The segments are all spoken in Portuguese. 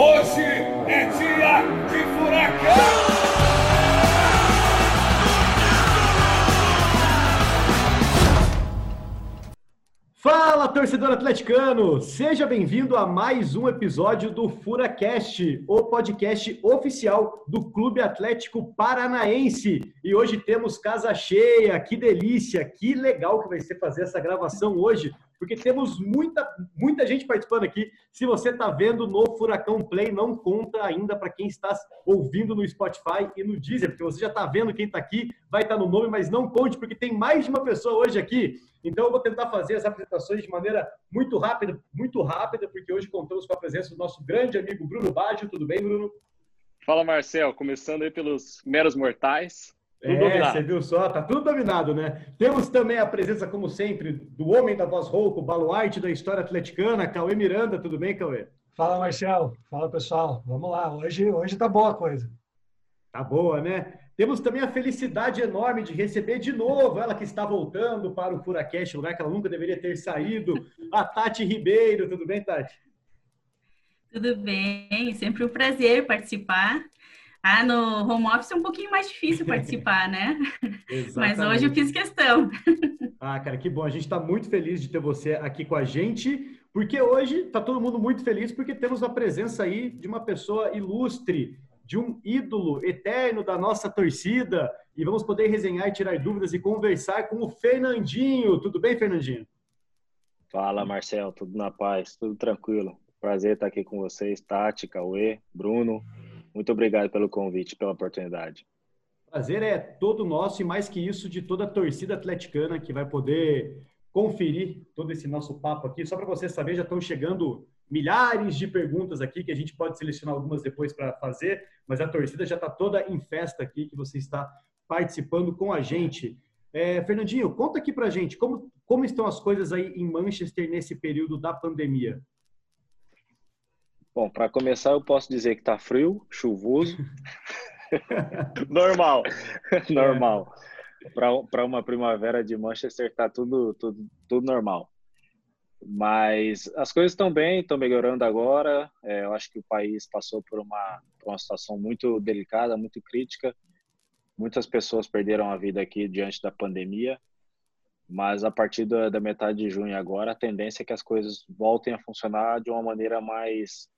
Hoje é dia de furacão! Fala, torcedor atleticano! Seja bem-vindo a mais um episódio do FuraCast, o podcast oficial do Clube Atlético Paranaense. E hoje temos casa cheia, que delícia, que legal que vai ser fazer essa gravação hoje, porque temos muita, muita gente participando aqui. Se você está vendo no Furacão Play, não conta ainda para quem está ouvindo no Spotify e no Deezer, porque você já está vendo quem está aqui, vai estar tá no nome, mas não conte, porque tem mais de uma pessoa hoje aqui. Então eu vou tentar fazer as apresentações de maneira muito rápida, muito rápida, porque hoje contamos com a presença do nosso grande amigo Bruno Baggio. Tudo bem, Bruno? Fala, Marcel. Começando aí pelos meros mortais. Tudo é, dominado. você viu só, tá tudo dominado, né? Temos também a presença, como sempre, do homem da voz rouco, baluarte da história atleticana, Cauê Miranda. Tudo bem, Cauê? Fala, Marcel. Fala, pessoal. Vamos lá. Hoje, hoje tá boa a coisa. Tá boa, né? Temos também a felicidade enorme de receber de novo ela que está voltando para o Furacast, lugar que ela nunca deveria ter saído, a Tati Ribeiro. Tudo bem, Tati? Tudo bem, sempre um prazer participar. Ah, no home office é um pouquinho mais difícil participar, né? Mas hoje eu fiz questão. Ah, cara, que bom. A gente está muito feliz de ter você aqui com a gente, porque hoje está todo mundo muito feliz porque temos a presença aí de uma pessoa ilustre, de um ídolo eterno da nossa torcida e vamos poder resenhar e tirar dúvidas e conversar com o Fernandinho. Tudo bem, Fernandinho? Fala, Marcel, tudo na paz, tudo tranquilo. Prazer estar aqui com vocês, Tati, Cauê, Bruno. Muito obrigado pelo convite, pela oportunidade. Prazer é todo nosso e mais que isso de toda a torcida atleticana que vai poder conferir todo esse nosso papo aqui. Só para você saber, já estão chegando milhares de perguntas aqui que a gente pode selecionar algumas depois para fazer, mas a torcida já está toda em festa aqui que você está participando com a gente. É, Fernandinho, conta aqui para gente como, como estão as coisas aí em Manchester nesse período da pandemia. Bom, para começar, eu posso dizer que está frio, chuvoso. normal, normal. Para uma primavera de Manchester, está tudo, tudo, tudo normal. Mas as coisas estão bem, estão melhorando agora. É, eu acho que o país passou por uma, por uma situação muito delicada, muito crítica. Muitas pessoas perderam a vida aqui diante da pandemia. Mas a partir da, da metade de junho agora, a tendência é que as coisas voltem a funcionar de uma maneira mais,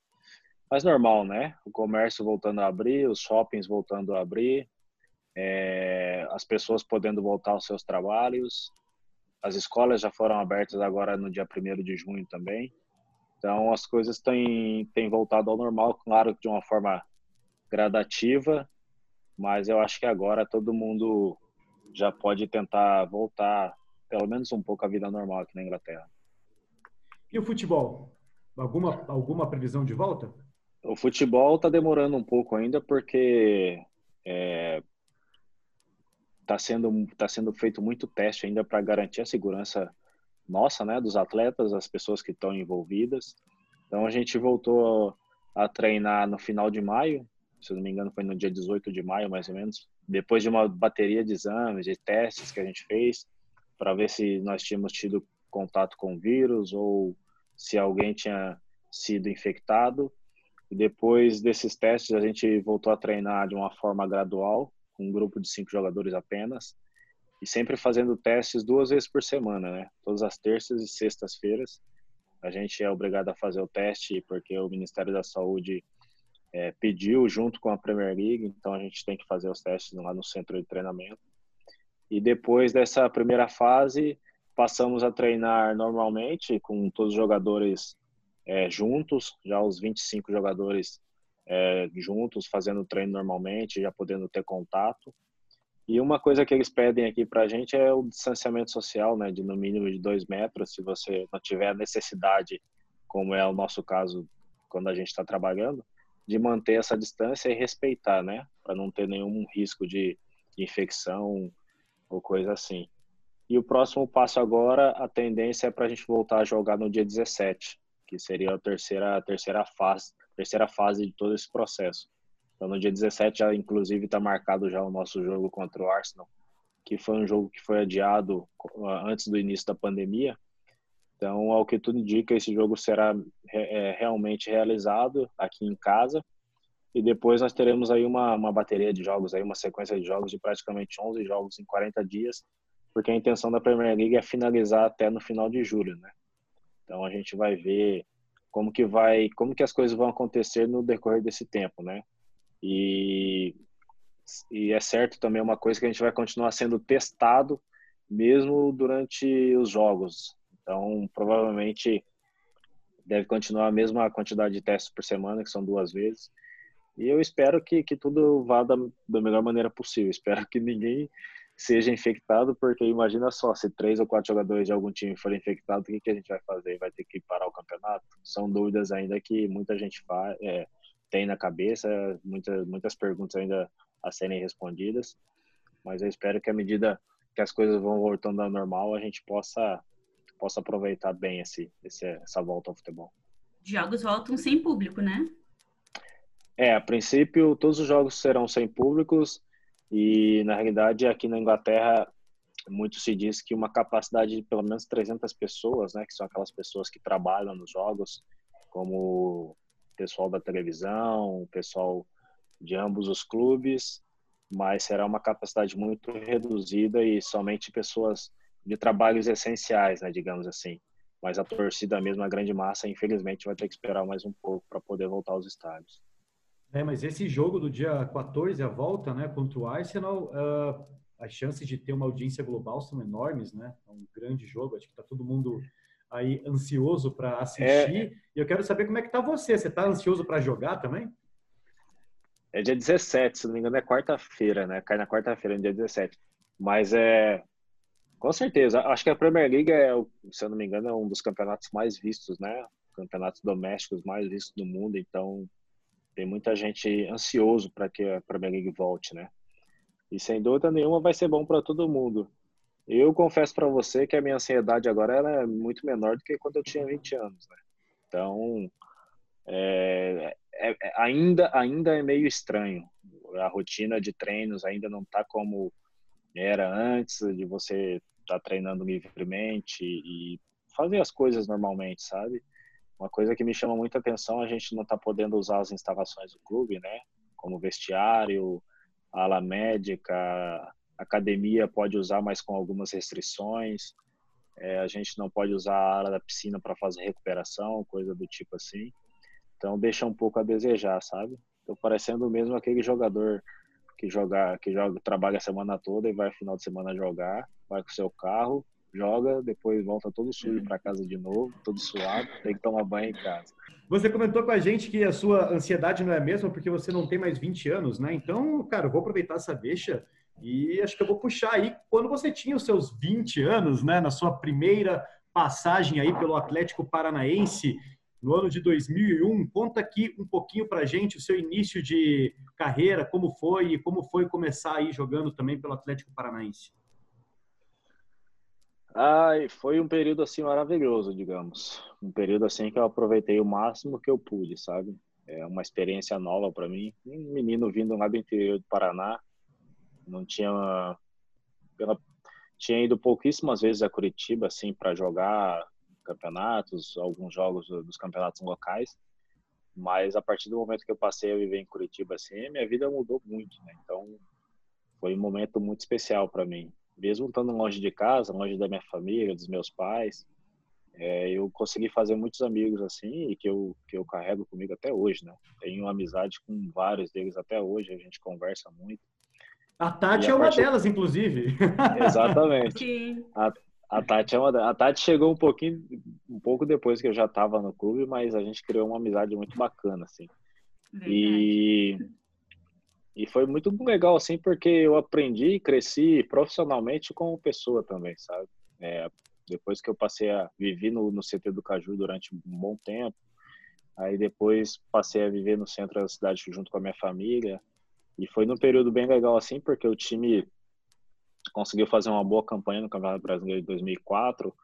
mais normal, né? O comércio voltando a abrir, os shoppings voltando a abrir, é, as pessoas podendo voltar aos seus trabalhos, as escolas já foram abertas agora no dia 1 de junho também. Então, as coisas têm, têm voltado ao normal, claro, de uma forma gradativa, mas eu acho que agora todo mundo já pode tentar voltar, pelo menos um pouco, à vida normal aqui na Inglaterra. E o futebol? Alguma, alguma previsão de volta? O futebol está demorando um pouco ainda, porque é, está sendo tá sendo feito muito teste ainda para garantir a segurança nossa, né, dos atletas, das pessoas que estão envolvidas. Então a gente voltou a treinar no final de maio, se não me engano foi no dia 18 de maio mais ou menos, depois de uma bateria de exames, de testes que a gente fez para ver se nós tínhamos tido contato com o vírus ou se alguém tinha sido infectado. Depois desses testes a gente voltou a treinar de uma forma gradual, com um grupo de cinco jogadores apenas, e sempre fazendo testes duas vezes por semana, né? Todas as terças e sextas-feiras. A gente é obrigado a fazer o teste porque o Ministério da Saúde é, pediu junto com a Premier League, então a gente tem que fazer os testes lá no centro de treinamento. E depois dessa primeira fase, passamos a treinar normalmente com todos os jogadores é, juntos, já os 25 jogadores é, juntos, fazendo treino normalmente, já podendo ter contato. E uma coisa que eles pedem aqui para a gente é o distanciamento social, né, de no mínimo de dois metros, se você não tiver necessidade, como é o nosso caso quando a gente está trabalhando, de manter essa distância e respeitar, né, para não ter nenhum risco de infecção ou coisa assim. E o próximo passo agora, a tendência é para a gente voltar a jogar no dia 17, que seria a terceira, a terceira fase terceira fase de todo esse processo. Então, no dia 17, já inclusive está marcado já o nosso jogo contra o Arsenal, que foi um jogo que foi adiado ah, antes do início da pandemia. Então, ao que tudo indica, esse jogo será é, realmente realizado aqui em casa. E depois nós teremos aí uma, uma bateria de jogos, aí uma sequência de jogos de praticamente 11 jogos em 40 dias, porque a intenção da Premier League é finalizar até no final de julho, né? Então a gente vai ver como que vai, como que as coisas vão acontecer no decorrer desse tempo, né? E e é certo também uma coisa que a gente vai continuar sendo testado mesmo durante os jogos. Então, provavelmente deve continuar a mesma quantidade de testes por semana, que são duas vezes. E eu espero que, que tudo vá da, da melhor maneira possível. Espero que ninguém seja infectado, porque imagina só, se três ou quatro jogadores de algum time forem infectados, o que, que a gente vai fazer? Vai ter que parar o campeonato? São dúvidas ainda que muita gente faz, é, tem na cabeça, muitas, muitas perguntas ainda a serem respondidas, mas eu espero que à medida que as coisas vão voltando ao normal, a gente possa possa aproveitar bem esse, esse essa volta ao futebol. Jogos voltam sem público, né? É, a princípio todos os jogos serão sem públicos e na realidade aqui na Inglaterra muito se diz que uma capacidade de pelo menos 300 pessoas, né, que são aquelas pessoas que trabalham nos jogos, como o pessoal da televisão, o pessoal de ambos os clubes, mas será uma capacidade muito reduzida e somente pessoas de trabalhos essenciais, né, digamos assim. Mas a torcida mesmo, a grande massa, infelizmente vai ter que esperar mais um pouco para poder voltar aos estádios. É, mas esse jogo do dia 14, a volta, né, contra o Arsenal, uh, as chances de ter uma audiência global são enormes, né? É um grande jogo, acho que está todo mundo aí ansioso para assistir. É... E eu quero saber como é que tá você. Você está ansioso para jogar também? É dia 17, se não me engano, é quarta-feira, né? Cai na quarta-feira, no dia 17. Mas é. Com certeza. Acho que a Premier League é, se eu não me engano, é um dos campeonatos mais vistos, né? Campeonatos domésticos mais vistos do mundo. Então, tem muita gente ansioso para que a Premier League volte, né? E sem dúvida nenhuma vai ser bom para todo mundo. Eu confesso para você que a minha ansiedade agora ela é muito menor do que quando eu tinha 20 anos, né? Então, é, é, é, ainda, ainda é meio estranho. A rotina de treinos ainda não está como era antes, de você estar tá treinando livremente e fazer as coisas normalmente, sabe? Uma coisa que me chama muita atenção, a gente não está podendo usar as instalações do clube, né? Como vestiário, ala médica, academia pode usar, mas com algumas restrições. É, a gente não pode usar a área da piscina para fazer recuperação, coisa do tipo assim. Então deixa um pouco a desejar, sabe? Tô parecendo mesmo aquele jogador que joga, que joga, trabalha a semana toda e vai final de semana jogar, vai com seu carro, joga, depois volta todo sujo para casa de novo, todo suado, tem que tomar banho em casa. Você comentou com a gente que a sua ansiedade não é a mesma porque você não tem mais 20 anos, né? Então, cara, eu vou aproveitar essa deixa e acho que eu vou puxar aí quando você tinha os seus 20 anos, né, na sua primeira passagem aí pelo Atlético Paranaense, no ano de 2001. Conta aqui um pouquinho para a gente o seu início de carreira, como foi e como foi começar aí jogando também pelo Atlético Paranaense. Ai, foi um período assim maravilhoso, digamos. Um período assim que eu aproveitei o máximo que eu pude, sabe? É uma experiência nova para mim. Um menino vindo lá do interior do Paraná, não tinha pela tinha ido pouquíssimas vezes a Curitiba assim para jogar campeonatos, alguns jogos dos campeonatos locais. Mas a partir do momento que eu passei a viver em Curitiba, assim, minha vida mudou muito, né? Então, foi um momento muito especial para mim. Mesmo estando longe de casa, longe da minha família, dos meus pais, é, eu consegui fazer muitos amigos assim e que eu que eu carrego comigo até hoje, né? Tenho amizade com vários deles até hoje, a gente conversa muito. A Tati a é uma partir... delas, inclusive. Exatamente. A, a Tati, é uma, a Tati chegou um pouquinho, um pouco depois que eu já estava no clube, mas a gente criou uma amizade muito bacana, assim. E, e foi muito legal, assim, porque eu aprendi e cresci profissionalmente como pessoa também, sabe? É, depois que eu passei a viver no, no CT do Caju durante um bom tempo, aí depois passei a viver no centro da cidade junto com a minha família, e foi num período bem legal, assim, porque o time conseguiu fazer uma boa campanha no Campeonato Brasileiro de 2004.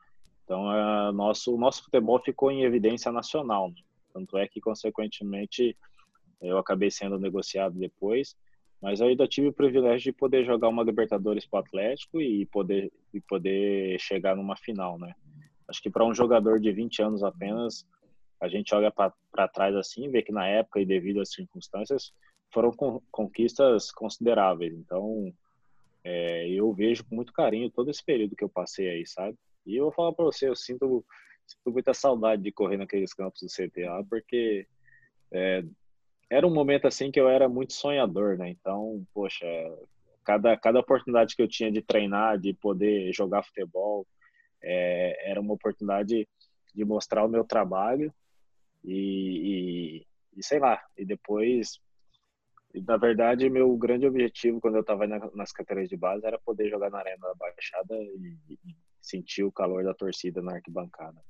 Então, é, nosso nosso futebol ficou em evidência nacional. Né? Tanto é que, consequentemente, eu acabei sendo negociado depois. Mas ainda tive o privilégio de poder jogar uma Libertadores para o Atlético e poder, e poder chegar numa final, né? Acho que para um jogador de 20 anos apenas, a gente olha para trás assim vê que na época e devido às circunstâncias foram conquistas consideráveis. Então, é, eu vejo com muito carinho todo esse período que eu passei aí, sabe? E eu vou falar para você, eu sinto, sinto, muita saudade de correr naqueles campos do CTA, porque é, era um momento assim que eu era muito sonhador, né? Então, poxa, cada, cada oportunidade que eu tinha de treinar, de poder jogar futebol, é, era uma oportunidade de mostrar o meu trabalho e, e, e sei lá, e depois na verdade, meu grande objetivo quando eu estava nas categorias de base era poder jogar na Arena da Baixada e, e sentir o calor da torcida na arquibancada.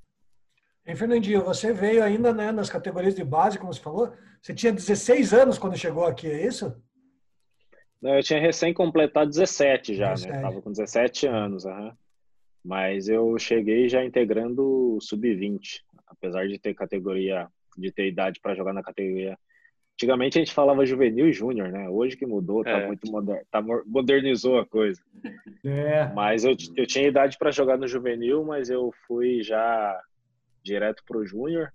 E Fernandinho, você veio ainda né, nas categorias de base, como você falou. Você tinha 16 anos quando chegou aqui, é isso? Não, eu tinha recém completado 17 já, 17. né? Tava com 17 anos, uhum. mas eu cheguei já integrando o sub-20, apesar de ter categoria, de ter idade para jogar na categoria Antigamente a gente falava juvenil e júnior, né? Hoje que mudou, tá é. muito moderno, tá, modernizou a coisa. É. Mas eu, eu tinha idade para jogar no juvenil, mas eu fui já direto pro júnior.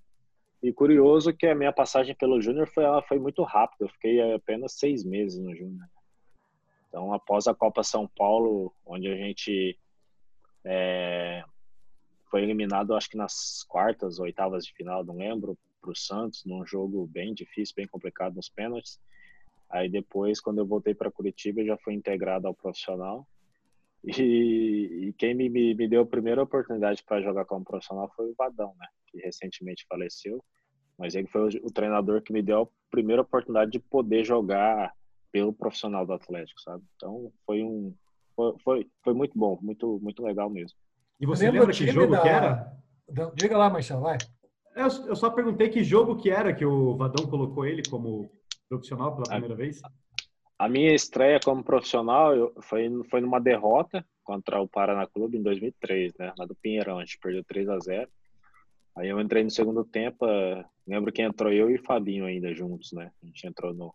E curioso que a minha passagem pelo júnior foi, ela foi muito rápida. Eu fiquei apenas seis meses no júnior. Então, após a Copa São Paulo, onde a gente é, foi eliminado, acho que nas quartas, oitavas de final, não lembro, para o Santos, num jogo bem difícil, bem complicado nos pênaltis. Aí depois, quando eu voltei para Curitiba, eu já fui integrado ao profissional. E, e quem me, me, me, deu a primeira oportunidade para jogar como profissional foi o Vadão, né? Que recentemente faleceu. Mas ele foi o, o, treinador que me deu a primeira oportunidade de poder jogar pelo profissional do Atlético, sabe? Então foi um foi, foi, foi muito bom, muito muito legal mesmo. E você lembra que jogo da... que era? Diga lá, Marcelo, vai. Eu, eu só perguntei que jogo que era que o Vadão colocou ele como profissional pela primeira a, vez. A minha estreia como profissional eu, foi, foi numa derrota contra o Paraná Clube em 2003, né? Lá do Pinheirão, a gente perdeu 3 a 0 Aí eu entrei no segundo tempo, uh, lembro que entrou eu e o Fabinho ainda juntos, né? A gente entrou no,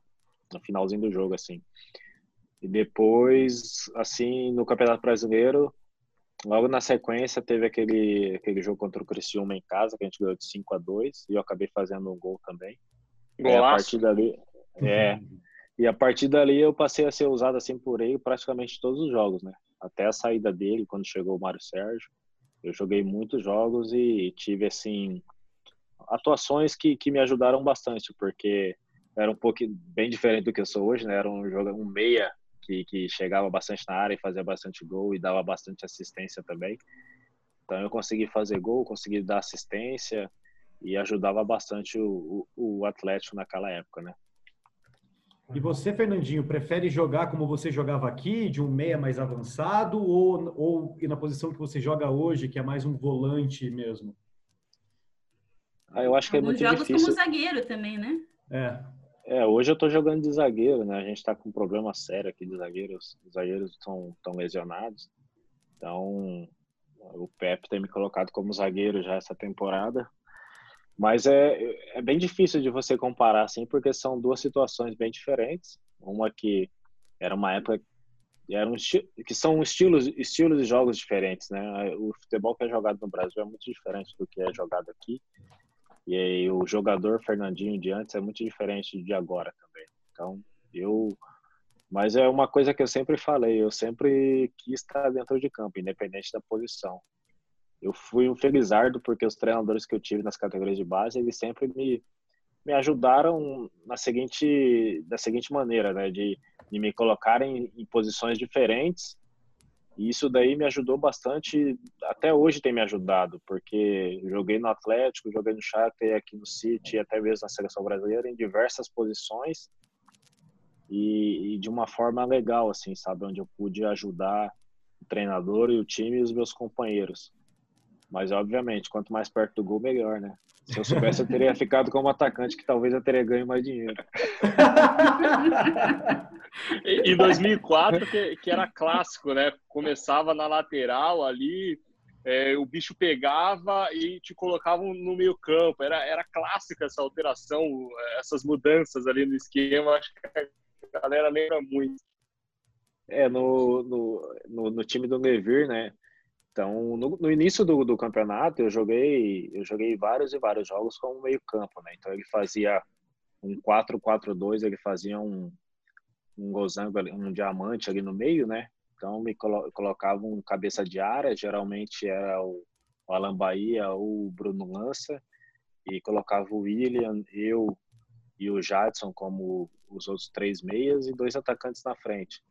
no finalzinho do jogo, assim. E depois, assim, no Campeonato Brasileiro, Logo na sequência teve aquele, aquele jogo contra o Criciúma em casa, que a gente ganhou de 5 a 2 e eu acabei fazendo um gol também. Golaço. E a partir dali, é, e a partir dali eu passei a ser usado assim por ele praticamente todos os jogos, né? Até a saída dele, quando chegou o Mário Sérgio. Eu joguei muitos jogos e tive, assim, atuações que, que me ajudaram bastante, porque era um pouco bem diferente do que eu sou hoje, né? Era um, um meia que, que chegava bastante na área e fazia bastante gol e dava bastante assistência também. Então eu consegui fazer gol, consegui dar assistência e ajudava bastante o, o, o Atlético naquela época, né? E você, Fernandinho, prefere jogar como você jogava aqui, de um meia mais avançado, ou, ou na posição que você joga hoje, que é mais um volante mesmo? Ah, eu acho que é Alguns é muito jogos como zagueiro também, né? É. É, hoje eu tô jogando de zagueiro, né? A gente tá com um problema sério aqui de zagueiros. Os zagueiros estão tão lesionados. Então, o Pepe tem me colocado como zagueiro já essa temporada. Mas é, é bem difícil de você comparar, assim, porque são duas situações bem diferentes. Uma que era uma época era um que são estilos estilos de jogos diferentes, né? O futebol que é jogado no Brasil é muito diferente do que é jogado aqui. E aí, o jogador Fernandinho de antes é muito diferente de agora também. Então, eu. Mas é uma coisa que eu sempre falei, eu sempre quis estar dentro de campo, independente da posição. Eu fui um felizardo porque os treinadores que eu tive nas categorias de base, eles sempre me, me ajudaram na seguinte, da seguinte maneira, né? De, de me colocarem em posições diferentes e isso daí me ajudou bastante, até hoje tem me ajudado, porque joguei no Atlético, joguei no Shakhtar, aqui no City, até mesmo na seleção brasileira, em diversas posições e, e, de uma forma legal, assim, sabe, onde eu pude ajudar o treinador e o time e os meus companheiros. Mas, obviamente, quanto mais perto do gol, melhor, né? Se eu soubesse, eu teria ficado como atacante, que talvez eu teria ganho mais dinheiro. em 2004, que, que, era clássico, né? Começava na lateral ali, é, o bicho pegava e te colocava no meio campo. Era, era clássica essa alteração, essas mudanças ali no esquema. Acho que a galera lembra muito. É, no, no, no, no time do Nevir, né? Então, no, no início do, do, campeonato, eu joguei, eu joguei vários e vários jogos como meio campo, né? Então, ele fazia um 4-4-2, ele fazia um, um gozango, um diamante ali no meio, né? Então, me colo colocava um cabeça de área, geralmente era o, o Alan Bahia ou o Bruno Lança, e colocava o William, eu e o Jadson como os outros três meias e dois atacantes na frente.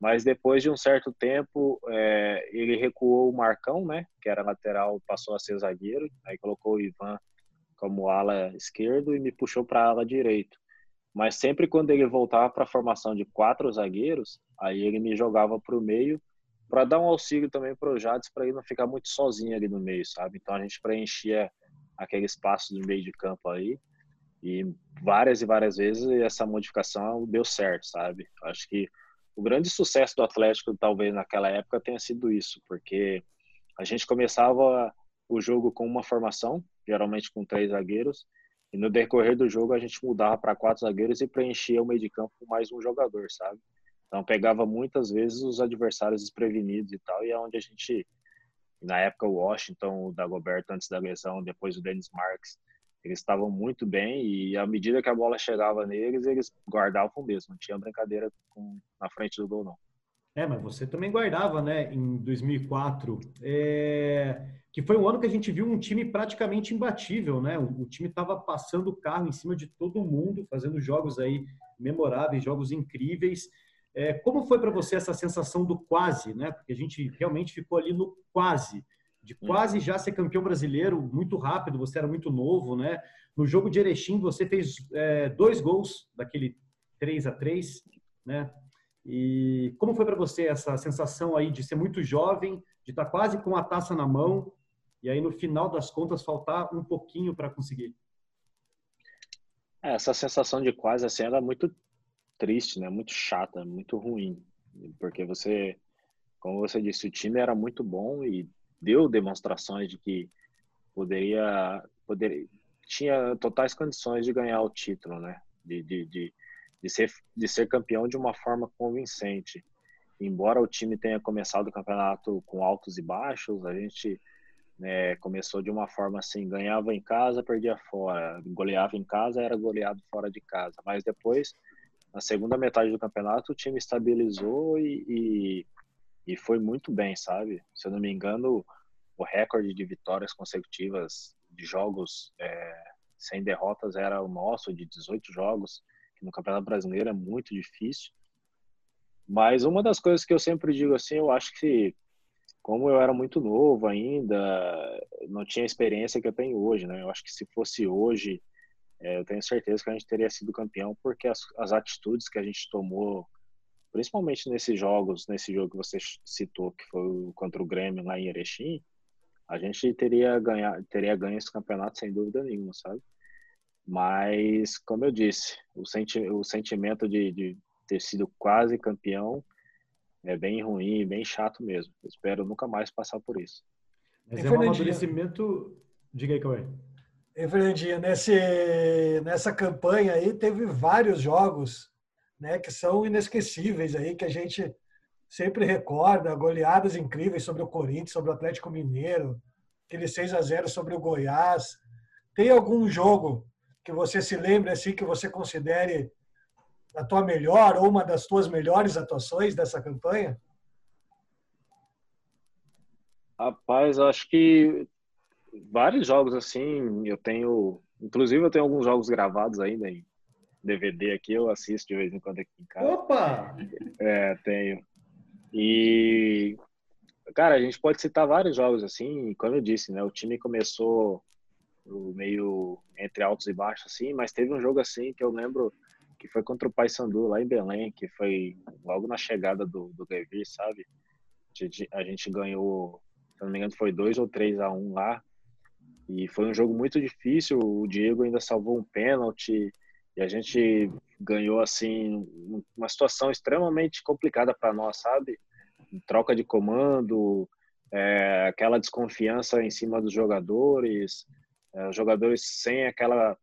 Mas depois de um certo tempo, é, ele recuou o Marcão, né, que era lateral, passou a ser zagueiro, aí colocou o Ivan como ala esquerdo e me puxou para ala direito. Mas sempre quando ele voltava para a formação de quatro zagueiros, aí ele me jogava para o meio para dar um auxílio também para o Jades para ele não ficar muito sozinho ali no meio, sabe? Então a gente preenchia aquele espaço do meio de campo aí e várias e várias vezes essa modificação deu certo, sabe? Acho que o grande sucesso do Atlético, talvez naquela época, tenha sido isso, porque a gente começava o jogo com uma formação, geralmente com três zagueiros, e no decorrer do jogo a gente mudava para quatro zagueiros e preenchia o meio de campo com mais um jogador, sabe? Então pegava muitas vezes os adversários desprevenidos e tal, e é onde a gente, na época o Washington, o Dagoberto antes da lesão, depois o Dennis Marks, eles estavam muito bem e à medida que a bola chegava neles, eles guardavam mesmo. Não tinha brincadeira com, na frente do gol, não. É, mas você também guardava, né, em 2004, é... que foi um ano que a gente viu um time praticamente imbatível, né? O, o time estava passando o carro em cima de todo mundo, fazendo jogos aí memoráveis, jogos incríveis. É, como foi para você essa sensação do quase, né? Porque a gente realmente ficou ali no quase de quase já ser campeão brasileiro muito rápido, você era muito novo, né? No jogo de Erechim, você fez é, dois gols daquele 3 a 3 né? E como foi para você essa sensação aí de ser muito jovem, de estar tá quase com a taça na mão e aí no final das contas faltar um pouquinho para conseguir? Essa sensação de quase assim, ela é muito triste, né? Muito chata, muito ruim, porque você, como você disse, o time era muito bom e deu demonstrações de que poderia, poderia tinha totais condições de ganhar o título, né? De, de, de, de, ser, de ser campeão de uma forma convincente. Embora o time tenha começado o campeonato com altos e baixos, a gente né, começou de uma forma assim: ganhava em casa, perdia fora, goleava em casa, era goleado fora de casa. Mas depois, na segunda metade do campeonato, o time estabilizou e, e e foi muito bem, sabe? Se eu não me engano, o recorde de vitórias consecutivas de jogos é, sem derrotas era o nosso, de 18 jogos, que no Campeonato Brasileiro é muito difícil. Mas uma das coisas que eu sempre digo assim, eu acho que como eu era muito novo ainda, não tinha a experiência que eu tenho hoje, né? Eu acho que se fosse hoje, é, eu tenho certeza que a gente teria sido campeão, porque as, as atitudes que a gente tomou principalmente nesses jogos, nesse jogo que você citou, que foi contra o Grêmio lá em Erechim, a gente teria ganhar, teria ganho esse campeonato sem dúvida nenhuma, sabe? Mas, como eu disse, o, senti o sentimento de, de ter sido quase campeão é bem ruim, bem chato mesmo. Eu espero nunca mais passar por isso. Mas é um amadurecimento. Diga aí, Cauê. E, Fernandinho, nesse, nessa campanha aí teve vários jogos né, que são inesquecíveis aí, que a gente sempre recorda, goleadas incríveis sobre o Corinthians, sobre o Atlético Mineiro, aquele 6 a 0 sobre o Goiás. Tem algum jogo que você se lembre assim que você considere a tua melhor ou uma das tuas melhores atuações dessa campanha? Rapaz, acho que vários jogos assim, eu tenho, inclusive eu tenho alguns jogos gravados ainda em DVD aqui, eu assisto de vez em quando aqui em casa. Opa! É, tenho. E, cara, a gente pode citar vários jogos assim, como eu disse, né? O time começou meio entre altos e baixos, assim, mas teve um jogo assim que eu lembro que foi contra o Paysandu lá em Belém, que foi logo na chegada do, do Levir, sabe? A gente, a gente ganhou, se não me engano, foi 2 ou 3 a 1 lá. E foi um jogo muito difícil. O Diego ainda salvou um pênalti. E a gente ganhou assim uma situação extremamente complicada para nós, sabe? Troca de comando, é, aquela desconfiança em cima dos jogadores, é, jogadores sem aquela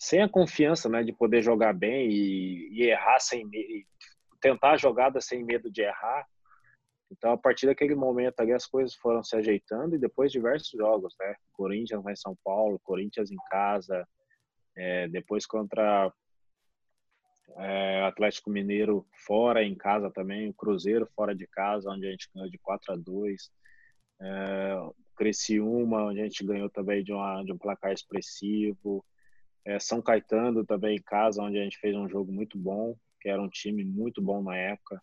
sem a confiança, né, de poder jogar bem e, e errar sem e tentar a jogada sem medo de errar. Então, a partir daquele momento ali, as coisas foram se ajeitando e depois diversos jogos, né? Corinthians lá em São Paulo, Corinthians em casa, é, depois contra é, Atlético Mineiro fora em casa também, o Cruzeiro fora de casa, onde a gente ganhou de 4 a 2 é, Criciúma, onde a gente ganhou também de, uma, de um placar expressivo, é, São Caetano também em casa, onde a gente fez um jogo muito bom, que era um time muito bom na época.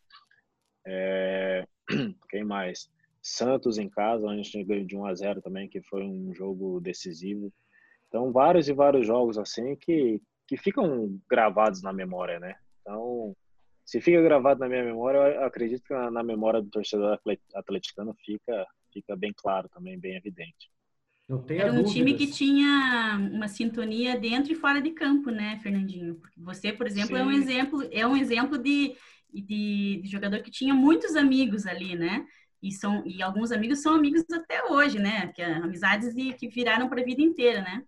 É, quem mais? Santos em casa, onde a gente ganhou de 1 a 0 também, que foi um jogo decisivo. Então, vários e vários jogos assim que, que ficam gravados na memória, né? Então, se fica gravado na minha memória, eu acredito que na, na memória do torcedor atleticano fica, fica bem claro também, bem evidente. Era um time que tinha uma sintonia dentro e fora de campo, né, Fernandinho? Porque você, por exemplo, Sim. é um exemplo, é um exemplo de, de, de, jogador que tinha muitos amigos ali, né? E, são, e alguns amigos são amigos até hoje, né? Que é amizades de, que viraram para a vida inteira, né?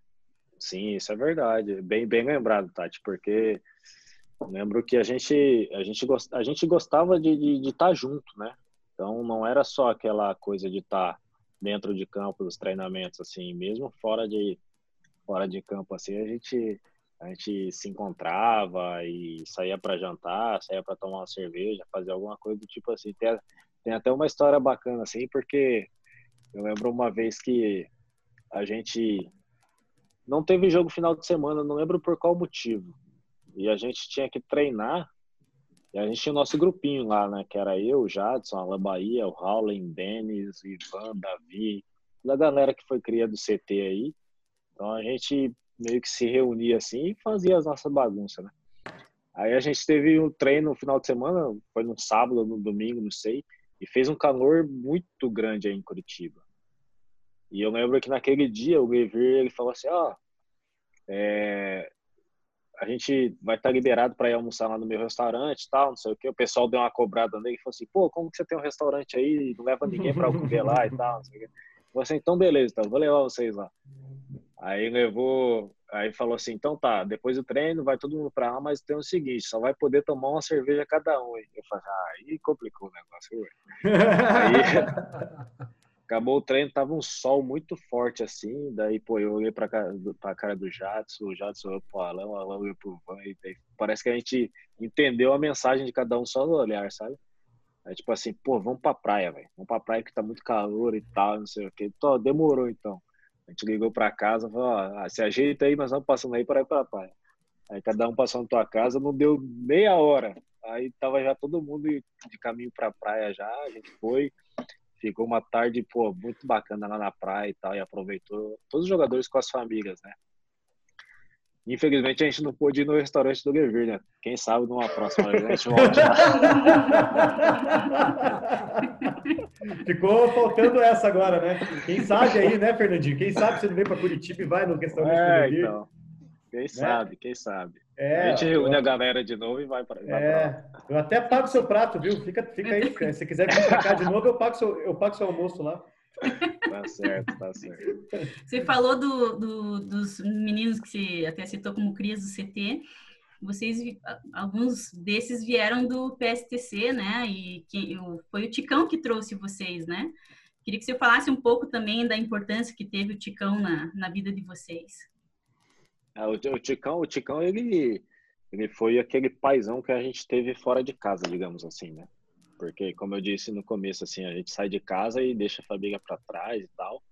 Sim, isso é verdade. Bem, bem lembrado, Tati, porque lembro que a gente, a gente, gost, a gente gostava de estar de, de tá junto, né? Então não era só aquela coisa de estar tá dentro de campo dos treinamentos, assim, mesmo fora de fora de campo, assim, a gente a gente se encontrava e saía para jantar, saía para tomar uma cerveja, fazer alguma coisa do tipo assim. Tem, tem até uma história bacana assim, porque eu lembro uma vez que a gente não teve jogo final de semana, não lembro por qual motivo. E a gente tinha que treinar. E a gente tinha o nosso grupinho lá, né? Que era eu, o Jadson, Alain Bahia, o Howlin, Denis, Ivan, Davi, da galera que foi criada do CT aí. Então a gente meio que se reunia assim e fazia as nossas bagunças, né? Aí a gente teve um treino no final de semana, foi no sábado, no domingo, não sei, e fez um calor muito grande aí em Curitiba. E eu lembro que naquele dia o Gavir, ele falou assim, ó, oh, é, a gente vai estar tá liberado para ir almoçar lá no meu restaurante tal, não sei o que. O pessoal deu uma cobrada nele e falou assim, pô, como que você tem um restaurante aí e não leva ninguém para comer lá e tal, não sei o. Eu falei assim, então beleza, então, vou levar vocês lá. Aí levou, aí falou assim, então tá, depois do treino vai todo mundo para lá, mas tem o seguinte, só vai poder tomar uma cerveja cada um. Eu falei, ah, aí complicou o negócio. aí acabou o treino, tava um sol muito forte assim, daí, pô, eu olhei pra cara, pra cara do Jadson, o Jadson olhou pro Alan, o Alan olhou pro Van, e daí, parece que a gente entendeu a mensagem de cada um só no olhar, sabe? Aí, tipo assim, pô, vamos pra praia, velho, vamos pra praia que tá muito calor e tal, não sei o que. Tô, demorou então. A gente ligou para casa, falou, ó, se ajeita aí, mas vamos passando aí para ir para a praia. Aí cada um passou na tua casa, não deu meia hora. Aí tava já todo mundo de caminho para a praia já, a gente foi, ficou uma tarde, pô, muito bacana lá na praia e tal, e aproveitou todos os jogadores com as famílias, né? Infelizmente a gente não pôde ir no restaurante do Guevir, né? Quem sabe numa próxima vez a gente volta. Ficou faltando essa agora, né? Quem sabe aí, né, Fernandinho? Quem sabe você não vem para Curitiba e vai no restaurante é, do Guevir. Então. Quem né? sabe, quem sabe. É, a gente reúne a galera de novo e vai para É, eu até pago seu prato, viu? Fica, fica aí. Se quiser vir para cá de novo, eu pago seu, eu pago seu almoço lá. Tá certo, tá certo. Você falou do, do, dos meninos que você até citou como crias do CT. Vocês, alguns desses vieram do PSTC, né? E que, foi o Ticão que trouxe vocês, né? Queria que você falasse um pouco também da importância que teve o Ticão na, na vida de vocês. É, o, o Ticão, o Ticão, ele, ele foi aquele paizão que a gente teve fora de casa, digamos assim, né? Porque, como eu disse no começo, assim, a gente sai de casa e deixa a família para trás e tal.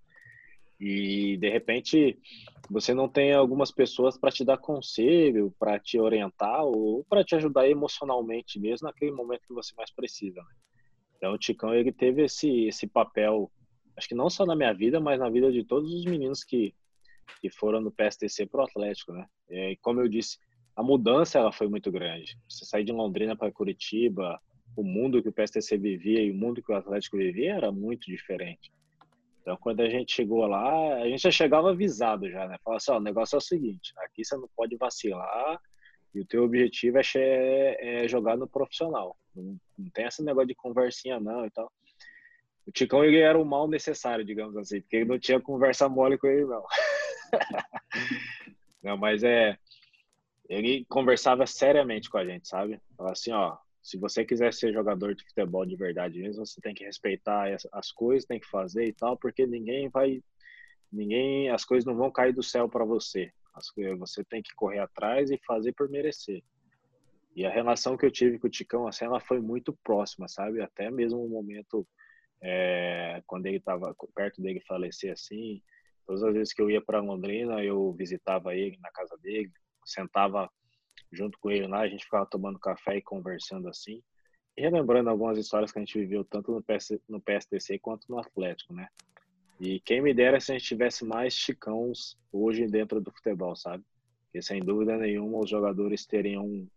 E, de repente, você não tem algumas pessoas para te dar conselho, para te orientar ou para te ajudar emocionalmente mesmo naquele momento que você mais precisa. Né? Então, o Ticão, ele teve esse, esse papel, acho que não só na minha vida, mas na vida de todos os meninos que, que foram no PSTC pro Atlético, né? E, como eu disse, a mudança ela foi muito grande. Você sair de Londrina para Curitiba, o mundo que o PSTC vivia e o mundo que o Atlético vivia era muito diferente. Então, quando a gente chegou lá, a gente já chegava avisado já, né? Falava assim, ó, o negócio é o seguinte, aqui você não pode vacilar e o teu objetivo é, é jogar no profissional. Não, não, tem esse negócio de conversinha não e tal. O Ticão, ele era o mal necessário, digamos assim, porque ele não tinha conversa mole com ele, não. não, mas é... Ele conversava seriamente com a gente, sabe? Falava assim, ó, se você quiser ser jogador de futebol de verdade mesmo, você tem que respeitar as, as coisas, tem que fazer e tal, porque ninguém vai, ninguém, as coisas não vão cair do céu para você. As, você tem que correr atrás e fazer por merecer. E a relação que eu tive com o Ticão, assim, ela foi muito próxima, sabe? Até mesmo o momento é, quando ele estava perto dele falecer, assim, todas as vezes que eu ia para Londrina, eu visitava ele na casa dele, sentava junto com ele lá, a gente ficava tomando café e conversando assim, e relembrando algumas histórias que a gente viveu tanto no, PS, no PSTC quanto no Atlético, né? E quem me dera se a gente tivesse mais chicãos hoje dentro do futebol, sabe? Porque sem dúvida nenhuma os jogadores teriam um,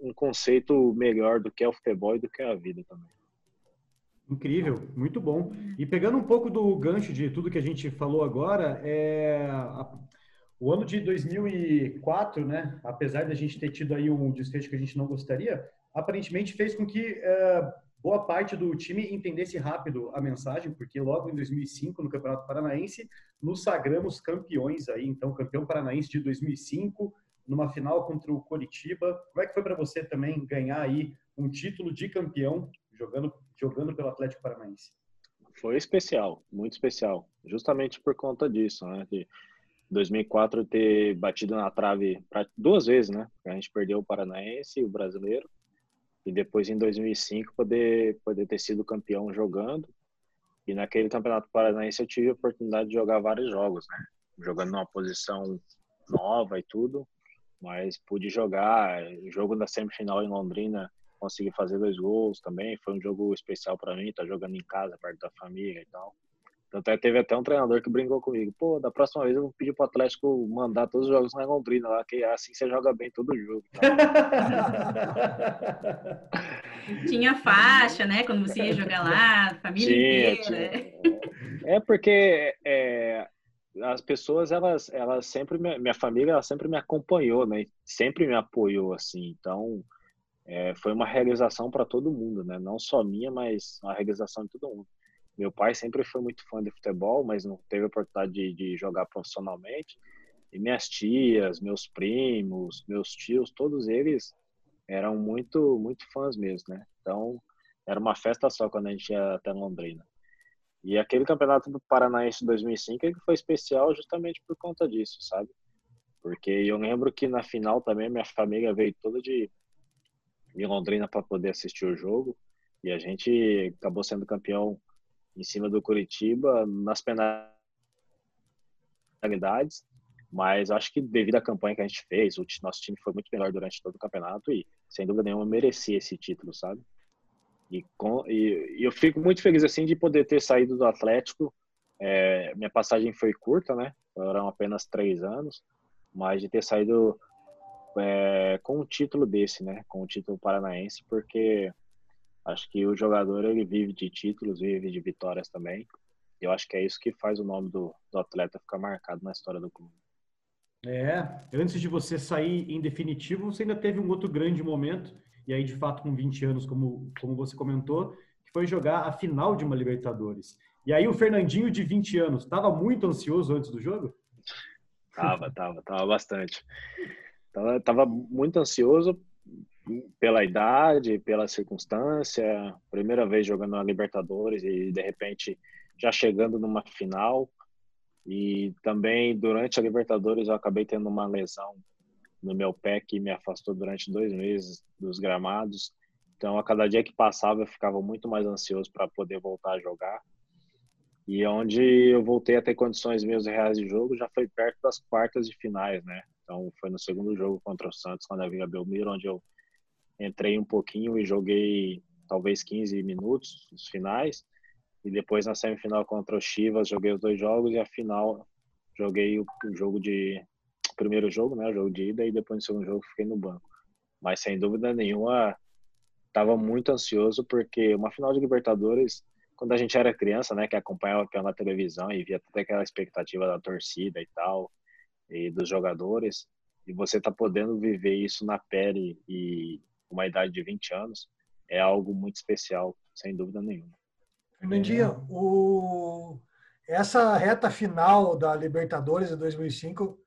um conceito melhor do que é o futebol e do que é a vida também. Incrível, muito bom. E pegando um pouco do gancho de tudo que a gente falou agora, é, o ano de 2004, né, apesar de a gente ter tido aí um desfecho que a gente não gostaria, aparentemente fez com que é, boa parte do time entendesse rápido a mensagem, porque logo em 2005, no Campeonato Paranaense, nos sagramos campeões aí, então campeão paranaense de 2005, numa final contra o Coritiba. Como é que foi para você também ganhar aí um título de campeão jogando jogando pelo Atlético Paranaense? Foi especial, muito especial, justamente por conta disso, né? De 2004 ter batido na trave duas vezes, né? A gente perdeu o Paranaense e o Brasileiro. E depois em 2005 poder poder ter sido campeão jogando. E naquele Campeonato Paranaense eu tive a oportunidade de jogar vários jogos, né? Jogando numa posição nova e tudo, mas pude jogar jogo da semifinal em Londrina, consegui fazer dois gols também, foi um jogo especial para mim, tá jogando em casa perto da família e tal. Tanto é teve até um treinador que brincou comigo. Pô, da próxima vez eu vou pedir pro Atlético mandar todos os jogos na Londrina lá, que assim você joga bem todo jogo. tinha faixa, né? Quando você ia jogar lá, família tinha, inteira. Tinha. É porque é, as pessoas, elas, elas sempre, minha família, ela sempre me acompanhou, né? Sempre me apoiou, assim. Então, é, foi uma realização para todo mundo, né? Não só minha, mas uma realização de todo mundo. Meu pai sempre foi muito fã de futebol, mas não teve a oportunidade de, de jogar profissionalmente. E minhas tias, meus primos, meus tios, todos eles eram muito, muito fãs mesmo, né? Então, era uma festa só quando a gente ia até Londrina. E aquele campeonato do Paranaense de 2005 ele foi especial justamente por conta disso, sabe? Porque eu lembro que na final também minha família veio toda de, de Londrina para poder assistir o jogo e a gente acabou sendo campeão em cima do Curitiba nas penalidades, mas acho que devido à campanha que a gente fez, o nosso time foi muito melhor durante todo o campeonato e sem dúvida nenhuma merecia esse título, sabe? E, com, e, e eu fico muito feliz assim de poder ter saído do Atlético. É, minha passagem foi curta, né? Foram apenas três anos, mas de ter saído é, com um título desse, né? Com o título paranaense, porque Acho que o jogador ele vive de títulos, vive de vitórias também. Eu acho que é isso que faz o nome do, do atleta ficar marcado na história do clube. É, antes de você sair em definitivo, você ainda teve um outro grande momento, e aí de fato com 20 anos, como, como você comentou, que foi jogar a final de uma Libertadores. E aí o Fernandinho de 20 anos, estava muito ansioso antes do jogo? Tava, tava, tava bastante. Tava, tava muito ansioso pela idade, pela circunstância, primeira vez jogando na Libertadores e de repente já chegando numa final. E também durante a Libertadores eu acabei tendo uma lesão no meu pé que me afastou durante dois meses dos gramados. Então, a cada dia que passava, eu ficava muito mais ansioso para poder voltar a jogar. E onde eu voltei a ter condições meus reais de jogo já foi perto das quartas de finais, né? Então, foi no segundo jogo contra o Santos, quando a Vila Belmiro, onde eu entrei um pouquinho e joguei talvez 15 minutos nos finais. E depois na semifinal contra o Chivas joguei os dois jogos e a final joguei o, jogo de primeiro jogo, né, o jogo de ida e depois no segundo jogo fiquei no banco. Mas sem dúvida nenhuma estava muito ansioso porque uma final de Libertadores, quando a gente era criança, né, que acompanhava pela televisão e via toda aquela expectativa da torcida e tal e dos jogadores, e você tá podendo viver isso na pele e uma idade de 20 anos, é algo muito especial, sem dúvida nenhuma. Fernandinho, o... essa reta final da Libertadores de 2005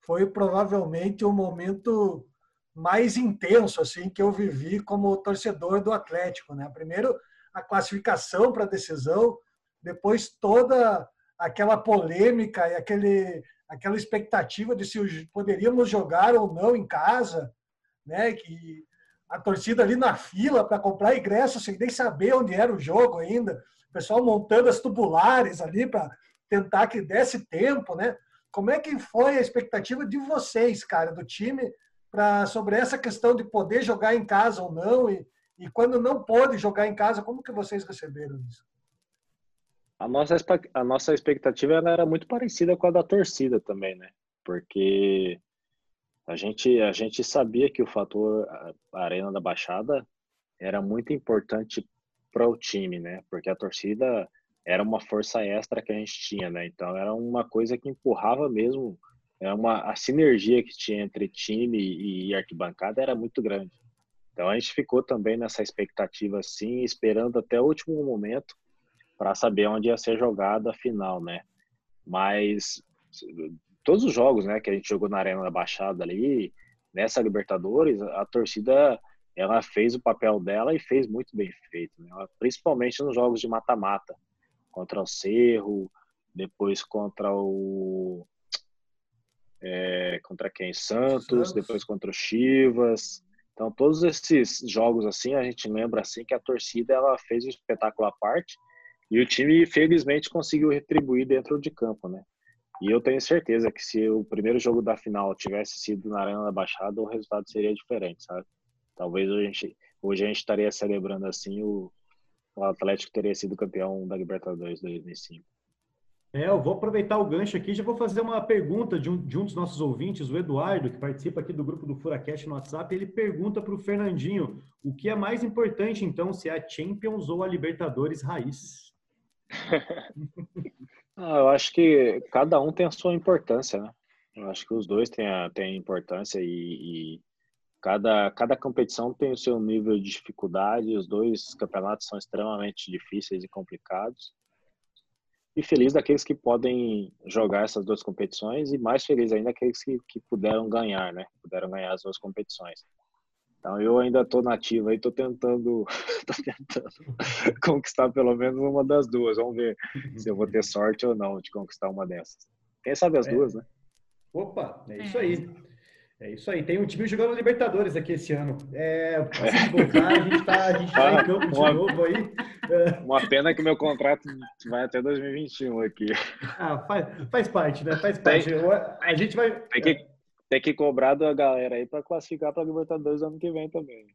foi provavelmente o momento mais intenso assim que eu vivi como torcedor do Atlético, né? Primeiro a classificação para a decisão, depois toda aquela polêmica e aquele aquela expectativa de se poderíamos jogar ou não em casa, né? Que a torcida ali na fila para comprar ingresso sem nem saber onde era o jogo ainda, o pessoal montando as tubulares ali para tentar que desse tempo, né? Como é que foi a expectativa de vocês, cara, do time, para sobre essa questão de poder jogar em casa ou não e, e quando não pôde jogar em casa, como que vocês receberam isso? A nossa, a nossa expectativa era muito parecida com a da torcida também, né? Porque a gente, a gente sabia que o fator Arena da Baixada era muito importante para o time, né? Porque a torcida era uma força extra que a gente tinha, né? Então era uma coisa que empurrava mesmo, é uma a sinergia que tinha entre time e arquibancada era muito grande. Então a gente ficou também nessa expectativa assim, esperando até o último momento para saber onde ia ser jogada a final, né? Mas todos os jogos, né, que a gente jogou na Arena da Baixada ali, nessa Libertadores, a torcida ela fez o papel dela e fez muito bem feito, né? principalmente nos jogos de mata-mata, contra o Cerro, depois contra o é, contra quem? Santos, Santos, depois contra o Chivas. Então todos esses jogos assim a gente lembra assim que a torcida ela fez um espetáculo à parte e o time, felizmente, conseguiu retribuir dentro de campo, né? E eu tenho certeza que se o primeiro jogo da final tivesse sido na Arena da Baixada, o resultado seria diferente, sabe? Talvez a gente, hoje a gente estaria celebrando assim o, o Atlético teria sido campeão da Libertadores 2005. É, eu vou aproveitar o gancho aqui já vou fazer uma pergunta de um, de um dos nossos ouvintes, o Eduardo, que participa aqui do grupo do Furacast no WhatsApp. Ele pergunta para o Fernandinho o que é mais importante, então, se é a Champions ou a Libertadores raiz? ah, eu acho que cada um tem a sua importância, né? Eu acho que os dois têm a, têm importância e, e, cada, cada competição tem o seu nível de dificuldade. Os dois campeonatos são extremamente difíceis e complicados. E feliz daqueles que podem jogar essas duas competições e mais feliz ainda aqueles que, que puderam ganhar, né? Puderam ganhar as duas competições. Então eu ainda estou nativo aí, estou tentando, tô tentando conquistar pelo menos uma das duas. Vamos ver se eu vou ter sorte ou não de conquistar uma dessas. Quem sabe as é. duas, né? Opa, é isso aí. É isso aí. Tem um time jogando Libertadores aqui esse ano. É, se voltar, a gente está tá em campo de uma, novo aí. Uma pena que meu contrato vai até 2021 aqui. Ah, faz, faz parte, né? Faz parte. Tem, a gente vai. Tem que, tem que cobrar da galera aí para classificar para Libertadores ano que vem também.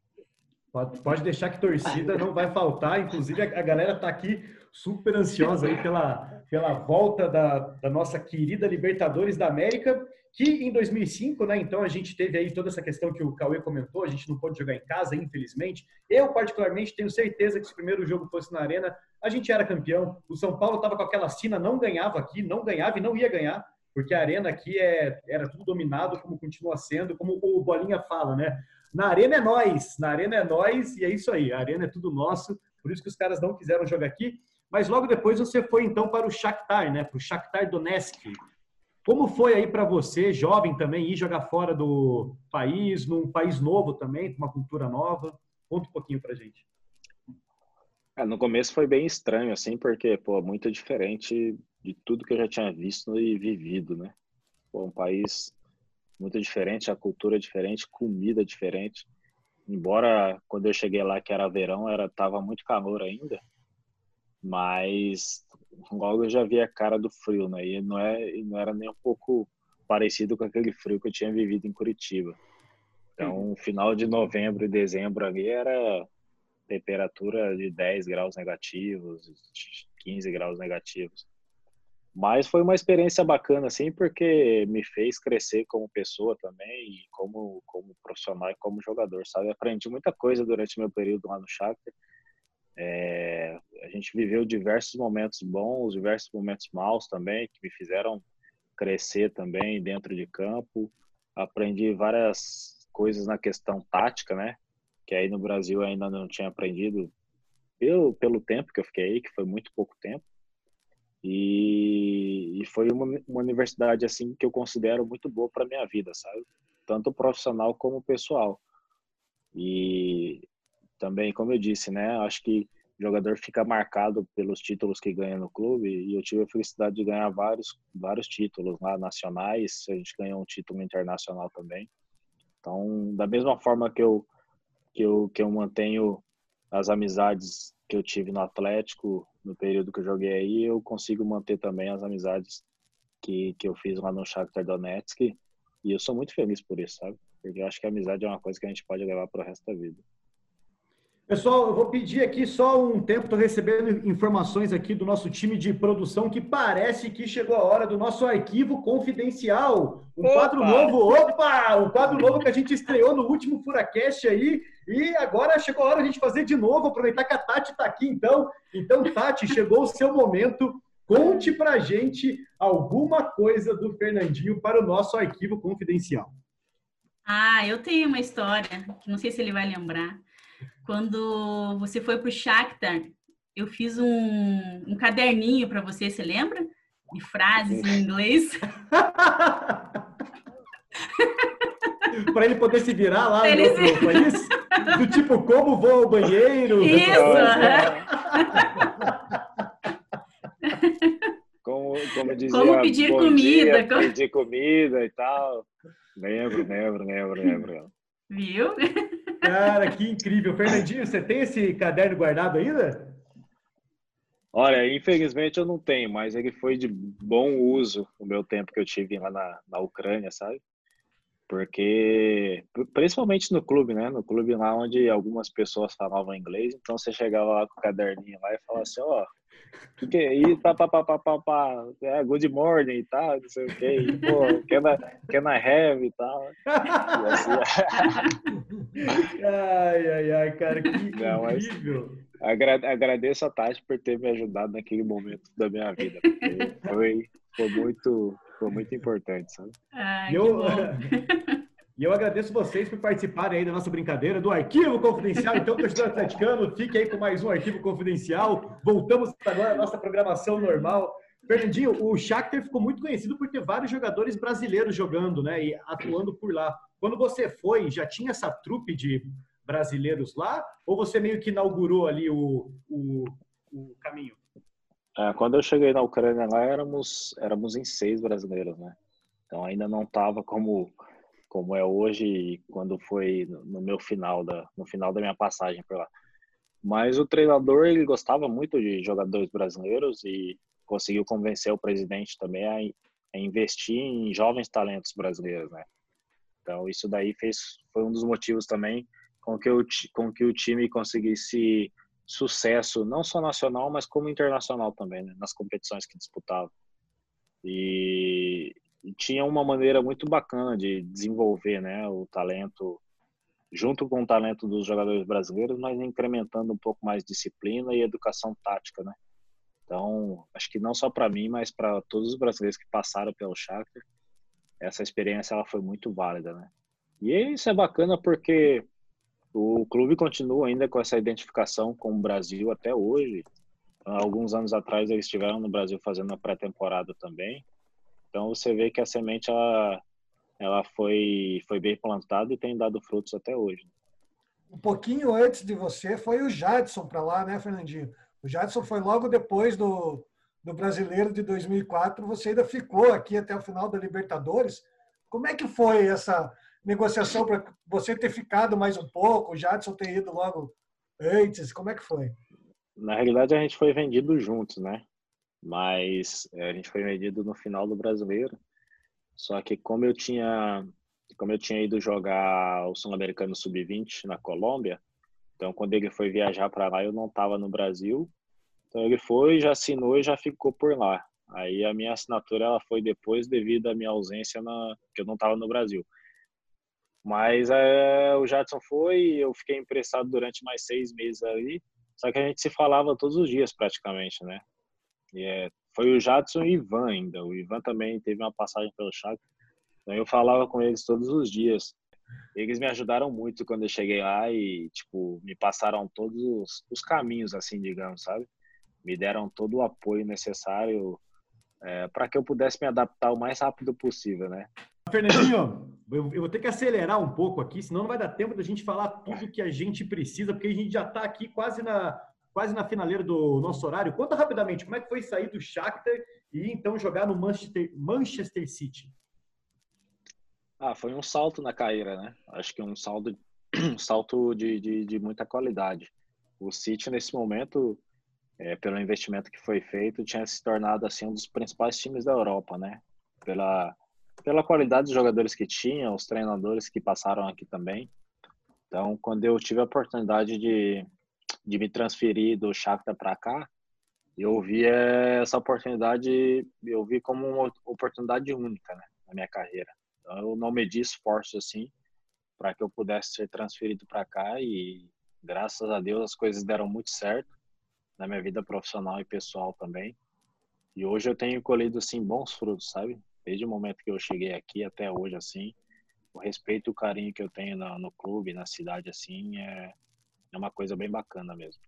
Pode, pode deixar que torcida não vai faltar. Inclusive, a, galera está aqui super ansiosa aí pela, pela volta da, da nossa querida Libertadores da América, que em 2005, né? Então a gente teve aí toda essa questão que o Cauê comentou, a gente não pôde jogar em casa, infelizmente. Eu, particularmente, tenho certeza que se o primeiro jogo fosse na Arena, a gente era campeão. O São Paulo estava com aquela sina, não ganhava aqui, não ganhava e não ia ganhar porque a arena aqui é, era tudo dominado, como continua sendo, como o Bolinha fala, né? Na arena é nós, na arena é nós, e é isso aí, a arena é tudo nosso, por isso que os caras não quiseram jogar aqui. Mas logo depois você foi então para o Shakhtar, né? Para o Shakhtar Donetsk. Como foi aí para você, jovem também, ir jogar fora do país, num país novo também, com uma cultura nova? Conta um pouquinho para gente. É, no começo foi bem estranho, assim, porque, pô, muito diferente de tudo que eu já tinha visto e vivido, né? Pô, um país muito diferente, a cultura é diferente, comida é diferente. Embora quando eu cheguei lá que era verão, era tava muito calor ainda, mas logo eu já vi a cara do frio, né? E não é não era nem um pouco parecido com aquele frio que eu tinha vivido em Curitiba. Então, final de novembro e dezembro ali era temperatura de 10 graus negativos, 15 graus negativos. Mas foi uma experiência bacana, assim, porque me fez crescer como pessoa também, e como, como profissional e como jogador, sabe? Aprendi muita coisa durante meu período lá no Shakhtar. É, a gente viveu diversos momentos bons, diversos momentos maus também, que me fizeram crescer também dentro de campo. Aprendi várias coisas na questão tática, né? Que aí no Brasil ainda não tinha aprendido pelo, pelo tempo que eu fiquei aí, que foi muito pouco tempo. E, e foi uma, uma, universidade assim que eu considero muito boa para minha vida, sabe? tanto profissional como pessoal. E também, como eu disse, né, acho que o jogador fica marcado pelos títulos que ganha no clube e eu tive a felicidade de ganhar vários vários títulos lá nacionais, a gente ganhou um título internacional também. Então, da mesma forma que eu que eu que eu mantenho as amizades que eu tive no Atlético no período que eu joguei aí, eu consigo manter também as amizades que que eu fiz lá no Shakhtar Donetsk e eu sou muito feliz por isso, sabe? Porque eu acho que a amizade é uma coisa que a gente pode levar para o resto da vida. Pessoal, eu vou pedir aqui só um tempo, estou recebendo informações aqui do nosso time de produção que parece que chegou a hora do nosso arquivo confidencial. Um opa! quadro novo, opa! Um quadro novo que a gente estreou no último Furacast aí. E agora chegou a hora de a gente fazer de novo, aproveitar que a Tati está aqui então. Então, Tati, chegou o seu momento. Conte pra gente alguma coisa do Fernandinho para o nosso arquivo confidencial. Ah, eu tenho uma história, não sei se ele vai lembrar quando você foi para o Shakhtar, eu fiz um, um caderninho para você, você lembra? De frases em inglês. para ele poder se virar lá ele no se... país? Do tipo, como vou ao banheiro? Isso! como, como, dizia, como pedir comida. Dia, como... Pedir comida e tal. Lembro, lembro, lembro, lembro. Viu? Cara, que incrível. Fernandinho, você tem esse caderno guardado ainda? Olha, infelizmente eu não tenho, mas ele foi de bom uso o meu tempo que eu tive lá na, na Ucrânia, sabe? Porque, principalmente no clube, né? No clube lá onde algumas pessoas falavam inglês, então você chegava lá com o caderninho lá e falava assim, ó, oh, que que é isso? Pá, pá, pá, pá, pá, pá. É, good morning e tal, não sei o que. E, pô, can I, can I have e tal. E assim, ai, ai, ai, cara, que não, incrível. Agra agradeço a Tati por ter me ajudado naquele momento da minha vida. Foi, foi, muito, foi muito importante, sabe? Ai, eu, E eu agradeço vocês por participarem aí da nossa brincadeira do Arquivo Confidencial. Então, torcedor atleticano, fique aí com mais um Arquivo Confidencial. Voltamos agora à nossa programação normal. Fernandinho, o Shakhtar ficou muito conhecido por ter vários jogadores brasileiros jogando, né, e atuando por lá. Quando você foi, já tinha essa trupe de brasileiros lá? Ou você meio que inaugurou ali o, o, o caminho? É, quando eu cheguei na Ucrânia lá, éramos, éramos em seis brasileiros, né? Então ainda não estava como como é hoje quando foi no meu final da no final da minha passagem por lá. Mas o treinador ele gostava muito de jogadores brasileiros e conseguiu convencer o presidente também a, a investir em jovens talentos brasileiros, né? Então isso daí fez foi um dos motivos também com que o com que o time conseguisse sucesso não só nacional mas como internacional também né? nas competições que disputava. E, tinha uma maneira muito bacana de desenvolver né, o talento junto com o talento dos jogadores brasileiros, mas incrementando um pouco mais disciplina e educação tática, né? Então, acho que não só para mim, mas para todos os brasileiros que passaram pelo Shakhtar, essa experiência ela foi muito válida, né? E isso é bacana porque o clube continua ainda com essa identificação com o Brasil até hoje. Alguns anos atrás eles estiveram no Brasil fazendo a pré-temporada também. Então você vê que a semente ela, ela foi, foi bem plantada e tem dado frutos até hoje. Um pouquinho antes de você foi o Jadson para lá, né, Fernandinho? O Jadson foi logo depois do, do Brasileiro de 2004. Você ainda ficou aqui até o final da Libertadores. Como é que foi essa negociação para você ter ficado mais um pouco, o Jadson ter ido logo antes? Como é que foi? Na realidade, a gente foi vendido juntos, né? Mas é, a gente foi vendido no final do brasileiro. Só que como eu tinha como eu tinha ido jogar o Sul-Americano Sub-20 na Colômbia, então quando ele foi viajar para lá eu não estava no Brasil. Então ele foi, já assinou e já ficou por lá. Aí a minha assinatura ela foi depois devido à minha ausência na que eu não estava no Brasil. Mas é, o Jadson foi, eu fiquei emprestado durante mais seis meses ali. Só que a gente se falava todos os dias praticamente, né? É, foi o Jadson e o Ivan ainda. O Ivan também teve uma passagem pelo Chaco. Então eu falava com eles todos os dias. Eles me ajudaram muito quando eu cheguei lá e, tipo, me passaram todos os, os caminhos, assim, digamos, sabe? Me deram todo o apoio necessário é, para que eu pudesse me adaptar o mais rápido possível, né? Fernandinho, eu, eu, vou ter que acelerar um pouco aqui, senão não vai dar tempo da gente falar tudo que a gente precisa, porque a gente já está aqui quase na, quase na finaleira do nosso horário. Conta rapidamente como é que foi sair do Shakhtar e então jogar no Manchester, Manchester City. Ah, foi um salto na carreira, né? Acho que um salto, um salto de, de, de muita qualidade. O City, nesse momento, é, pelo investimento que foi feito, tinha se tornado assim um dos principais times da Europa, né? Pela pela qualidade dos jogadores que tinha, os treinadores que passaram aqui também. Então, quando eu tive a oportunidade de, de me transferir do Shakhtar para cá, eu vi essa oportunidade, eu vi como uma oportunidade única, né, na minha carreira. Então, eu não medi esforço assim para que eu pudesse ser transferido para cá e graças a Deus as coisas deram muito certo na minha vida profissional e pessoal também. E hoje eu tenho colhido assim bons frutos, sabe? Desde o momento que eu cheguei aqui até hoje assim, o respeito e o carinho que eu tenho no, no clube, na cidade assim, é, é uma coisa bem bacana mesmo.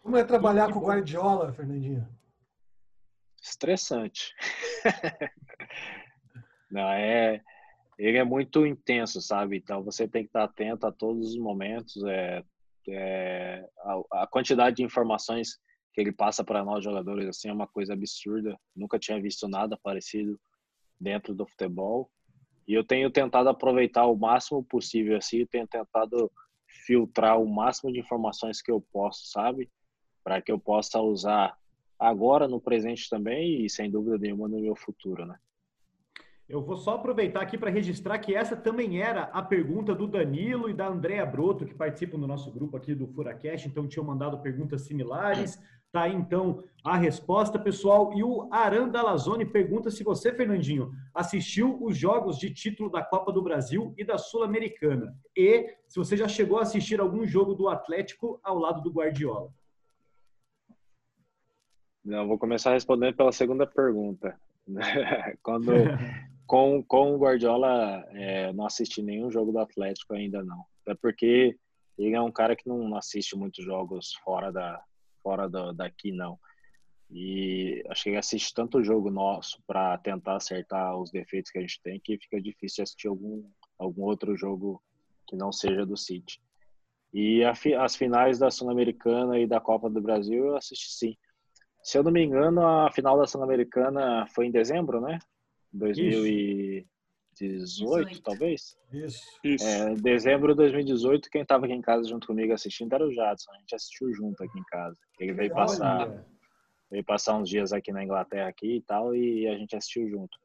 Como é trabalhar com o Guardiola, Fernandinho? Estressante. Não, é, ele é muito intenso, sabe? Então você tem que estar atento a todos os momentos. É, é a, a, quantidade de informações que ele passa para nós jogadores assim é uma coisa absurda. Nunca tinha visto nada parecido dentro do futebol. E eu tenho tentado aproveitar o máximo possível assim, tenho tentado filtrar o máximo de informações que eu posso, sabe? Para que eu possa usar agora no presente também e sem dúvida nenhuma no meu futuro, né? Eu vou só aproveitar aqui para registrar que essa também era a pergunta do Danilo e da Andrea Broto, que participam do nosso grupo aqui do Furacast, então tinham mandado perguntas similares. Tá aí, então, a resposta, pessoal. E o Aranda Lazoni pergunta se você, Fernandinho, assistiu os jogos de título da Copa do Brasil e da Sul-Americana. E se você já chegou a assistir algum jogo do Atlético ao lado do Guardiola. Não, vou começar respondendo pela segunda pergunta. Quando com, com o Guardiola, é, não assisti nenhum jogo do Atlético ainda não. Até porque ele é um cara que não assiste muitos jogos fora da fora do, daqui não. E acho que ele assiste tanto jogo nosso para tentar acertar os defeitos que a gente tem que fica difícil assistir algum algum outro jogo que não seja do City. E a, as finais da Sul-Americana e da Copa do Brasil eu assisti sim. Se eu não me engano, a final da Sul-Americana foi em dezembro, né? 2018, Isso. talvez? Isso. Isso. É, dezembro de 2018, quem estava aqui em casa junto comigo assistindo era o Jadson. A gente assistiu junto aqui em casa. Ele veio passar, veio passar uns dias aqui na Inglaterra aqui e tal, e a gente assistiu junto.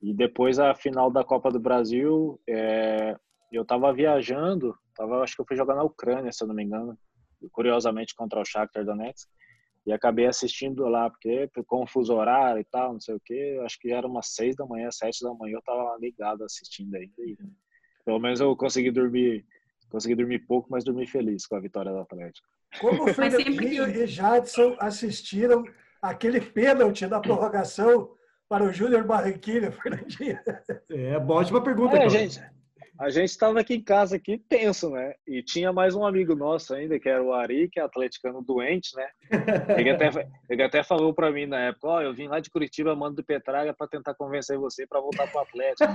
E depois a final da Copa do Brasil, é, eu estava viajando, tava, acho que eu fui jogar na Ucrânia, se eu não me engano, curiosamente contra o Shakhtar Donetsk e acabei assistindo lá, porque com o fuso horário e tal, não sei o que, acho que era umas seis da manhã, sete da manhã, eu tava ligado assistindo ainda. E, pelo menos eu consegui dormir, consegui dormir pouco, mas dormi feliz com a vitória do Atlético. Como o Fernandinho sempre... e Jadson assistiram aquele pênalti da prorrogação para o Júnior Barranquilla, Fernandinho? É, ótima pergunta. É, gente, a gente estava aqui em casa aqui tenso, né? E tinha mais um amigo nosso ainda, que era o Ari, que é atleticano doente, né? Ele até, ele até falou para mim na época, ó, oh, eu vim lá de Curitiba, mando do Petraga para tentar convencer você para voltar pro Atlético.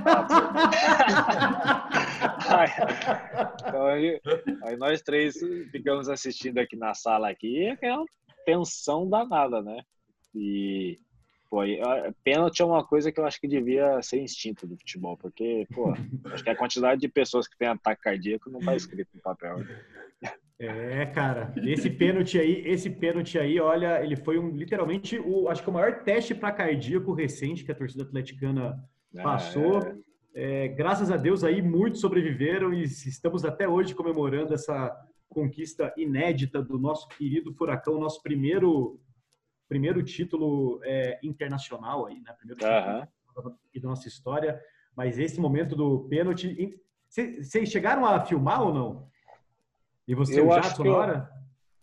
aí, então, aí, aí, nós três ficamos assistindo aqui na sala aqui, e aquela tensão danada, né? E Pô, pênalti é uma coisa que eu acho que devia ser instinto do futebol, porque, pô, acho que a quantidade de pessoas que tem ataque cardíaco não está escrito no papel. É, cara, esse pênalti aí, esse pênalti aí, olha, ele foi um literalmente o, acho que o maior teste para cardíaco recente que a torcida atleticana passou. É. É, graças a Deus aí muitos sobreviveram e estamos até hoje comemorando essa conquista inédita do nosso querido Furacão, nosso primeiro primeiro título é, internacional aí, né? Primeiro título da nossa história. Mas esse momento do pênalti, vocês chegaram a filmar ou não? E você, eu Jadson, na hora?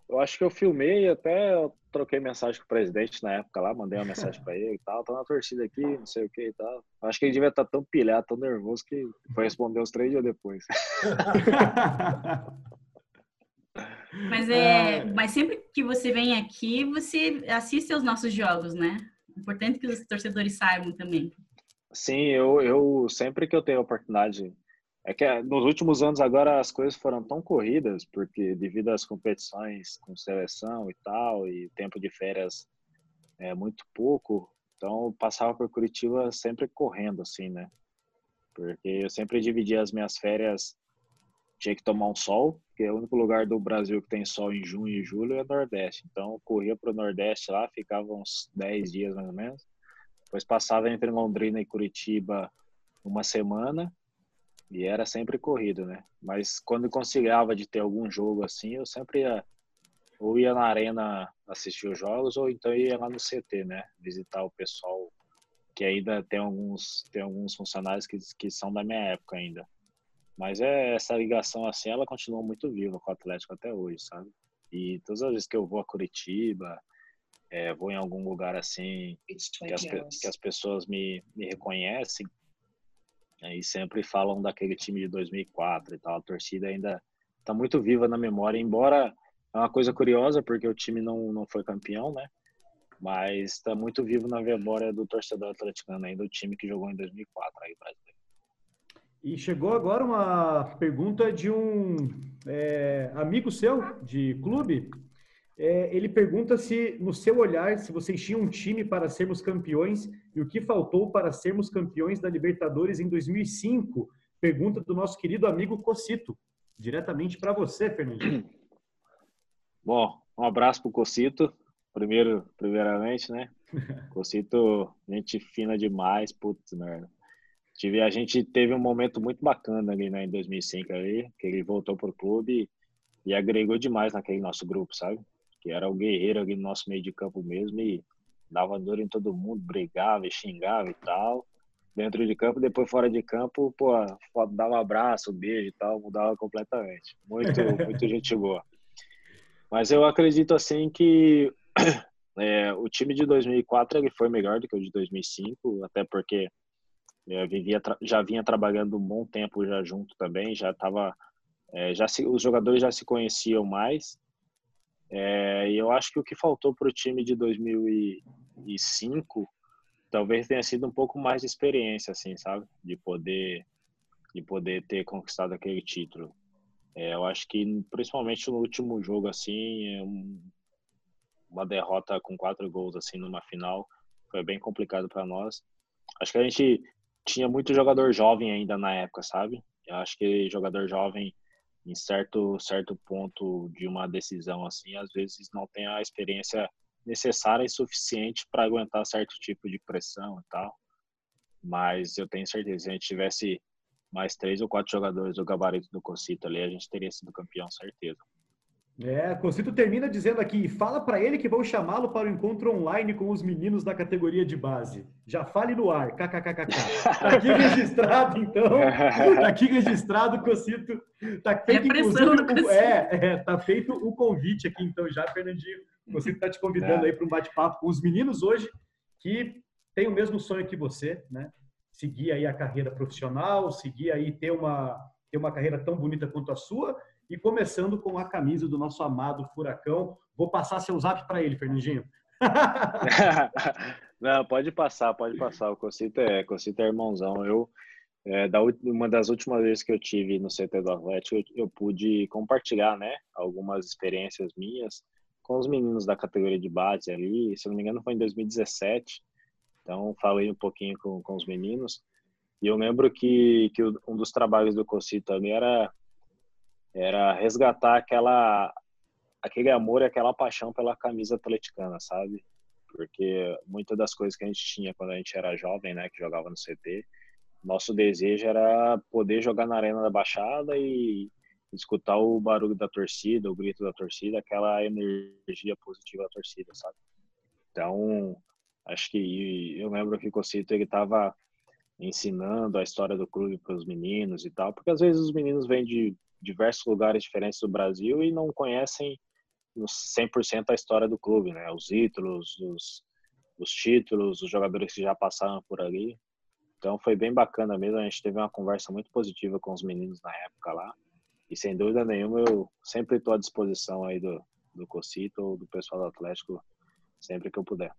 Eu, eu acho que eu filmei até eu troquei mensagem com o presidente na época lá, mandei uma mensagem para ele e tal, tô na torcida aqui, não sei o que e tal. Acho que ele devia estar tá tão pilhado, tão nervoso que foi responder uns três dias depois. Mas, é, é, mas sempre que você vem aqui, você assiste aos nossos jogos, né? Importante que os torcedores saibam também. Sim, eu, eu sempre que eu tenho a oportunidade. É que eh, nos últimos anos agora as coisas foram tão corridas, porque devido às competições com seleção e tal, e tempo de férias é muito pouco, então eu passava por Curitiba sempre correndo, assim, né? Porque eu sempre dividia as minhas férias, tinha que tomar um sol, porque o único lugar do Brasil que tem sol em junho e julho é Nordeste. Então corria para o Nordeste lá, ficava uns 10 dias mais ou menos depois passava entre Londrina e Curitiba uma semana e era sempre corrido, né? Mas quando conseguia de ter algum jogo assim, eu sempre ia ou ia na arena assistir os jogos ou então ia lá no CT, né? Visitar o pessoal que ainda tem alguns tem alguns funcionários que, que são da minha época ainda. Mas é essa ligação assim, ela continua muito viva com o Atlético até hoje, sabe? E todas as vezes que eu vou a Curitiba, é, vou em algum lugar assim que as, que as pessoas me, me reconhecem né, e sempre falam daquele time de 2004 e tal. A torcida ainda está muito viva na memória, embora é uma coisa curiosa porque o time não, não foi campeão, né? Mas está muito vivo na memória do torcedor atleticano ainda, o time que jogou em 2004 aí brasileiro. E chegou agora uma pergunta de um é, amigo seu de clube, é, ele pergunta se, no seu olhar, se vocês tinham um time para sermos campeões e o que faltou para sermos campeões da Libertadores em 2005. Pergunta do nosso querido amigo Cocito, diretamente para você, Fernandinho. Bom, um abraço para o Cocito, primeiro, primeiramente, né? Cocito, gente fina demais, putz, merda. Tive, a gente teve um momento muito bacana ali, né, em 2005 ali, que ele voltou pro clube e, e agregou demais naquele nosso grupo, sabe? que era o guerreiro ali no nosso meio de campo mesmo e dava dor em todo mundo, brigava e xingava e tal. Dentro de campo, depois fora de campo, pô, dava um abraço, um beijo e tal, mudava completamente. Muito, muito gente boa. Mas eu acredito assim que é, o time de 2004 ele foi melhor do que o de 2005, até porque eu vivia, já vinha trabalhando um bom tempo já junto também, já estava, é, já se, os jogadores já se conheciam mais é, e eu acho que o que faltou para o time de 2005 talvez tenha sido um pouco mais de experiência, assim, sabe? De poder, de poder ter conquistado aquele título. É, eu acho que, principalmente no último jogo, assim, é um, uma derrota com quatro gols, assim, numa final, foi bem complicado para nós. Acho que a gente tinha muito jogador jovem ainda na época, sabe? Eu acho que jogador jovem em certo certo ponto de uma decisão assim, às vezes não tem a experiência necessária e suficiente para aguentar certo tipo de pressão e tal. Mas eu tenho certeza, se a gente tivesse mais três ou quatro jogadores do gabarito do Cocito ali, a gente teria sido campeão, certeza. É, Concito termina dizendo aqui: fala para ele que vão chamá-lo para o encontro online com os meninos da categoria de base. Já fale no ar, kkkk. Tá aqui registrado, então. Tá aqui registrado, Concito. Tá feito, inclusive, é, é, tá feito o convite aqui, então, já, Fernandinho. Concito tá te convidando é. aí para um bate-papo com os meninos hoje que têm o mesmo sonho que você, né? Seguir aí a carreira profissional, seguir aí ter uma, ter uma carreira tão bonita quanto a sua e começando com a camisa do nosso amado Furacão. Vou passar seu zap para ele, Fernandinho. Não, pode passar, pode passar. O Cocito é, Cocito é irmãozão. Eu, é, da, uma das últimas vezes que eu tive no CT do Atlético, eu, eu, pude compartilhar, né, algumas experiências minhas com os meninos da categoria de base ali. Se não me engano, foi em 2017. Então, falei um pouquinho com, com os meninos. E eu lembro que, que um dos trabalhos do Cocito ali era era resgatar aquela aquele amor e aquela paixão pela camisa atleticana, sabe? Porque muitas das coisas que a gente tinha quando a gente era jovem, né, que jogava no CT, nosso desejo era poder jogar na arena da Baixada e escutar o barulho da torcida, o grito da torcida, aquela energia positiva da torcida, sabe? Então, acho que eu lembro que o Cocito ele estava ensinando a história do clube para os meninos e tal, porque às vezes os meninos vêm de diversos lugares diferentes do Brasil e não conhecem 100% a história do clube, né? Os títulos, os, os títulos, os jogadores que já passaram por ali. Então foi bem bacana mesmo. A gente teve uma conversa muito positiva com os meninos na época lá. E sem dúvida nenhuma eu sempre estou à disposição aí do, do Cocito ou do pessoal do Atlético sempre que eu puder.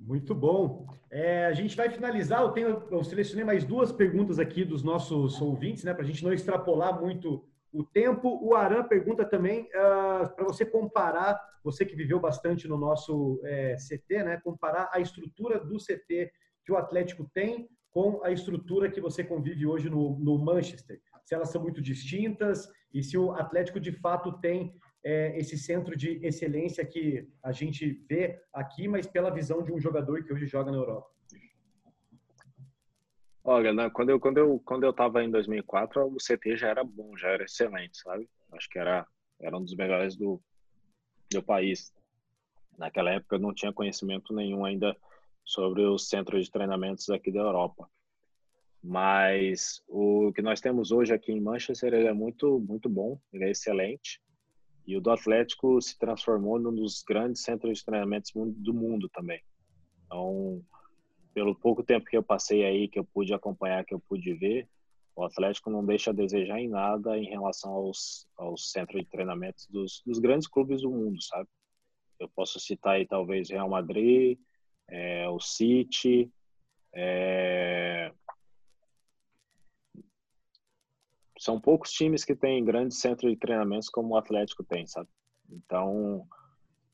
Muito bom. É, a gente vai finalizar. Eu, tenho, eu selecionei mais duas perguntas aqui dos nossos ouvintes, né, para a gente não extrapolar muito o tempo. O Aran pergunta também uh, para você comparar, você que viveu bastante no nosso é, CT, né, comparar a estrutura do CT que o Atlético tem com a estrutura que você convive hoje no, no Manchester. Se elas são muito distintas e se o Atlético de fato tem é, esse centro de excelência que a gente vê aqui, mas pela visão de um jogador que hoje joga na Europa. Olha, né, quando eu quando eu quando eu estava em 2004, o CT já era bom, já era excelente, sabe? Acho que era era um dos melhores do do país. Naquela época eu não tinha conhecimento nenhum ainda sobre os centros de treinamentos aqui da Europa. Mas o que nós temos hoje aqui em Manchester ele é muito muito bom, ele é excelente. E o do Atlético se transformou num dos grandes centros de treinamentos do mundo também. Então, pelo pouco tempo que eu passei aí, que eu pude acompanhar, que eu pude ver, o Atlético não deixa a desejar em nada em relação aos, aos centros de treinamentos dos, dos grandes clubes do mundo, sabe? Eu posso citar aí talvez Real Madrid, é, o City, é... são poucos times que têm grandes centros de treinamentos como o Atlético tem, sabe? Então,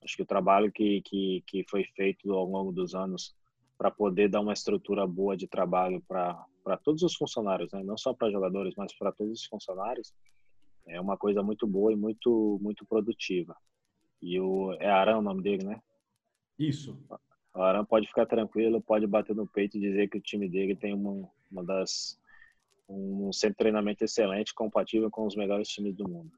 acho que o trabalho que, que, que foi feito ao longo dos anos para poder dar uma estrutura boa de trabalho para todos os funcionários, né? não só para jogadores, mas para todos os funcionários, é uma coisa muito boa e muito muito produtiva. E o é Arão o nome dele, né? Isso. O Arão pode ficar tranquilo, pode bater no peito e dizer que o time dele tem uma, uma das um centro de treinamento excelente, compatível com os melhores times do mundo.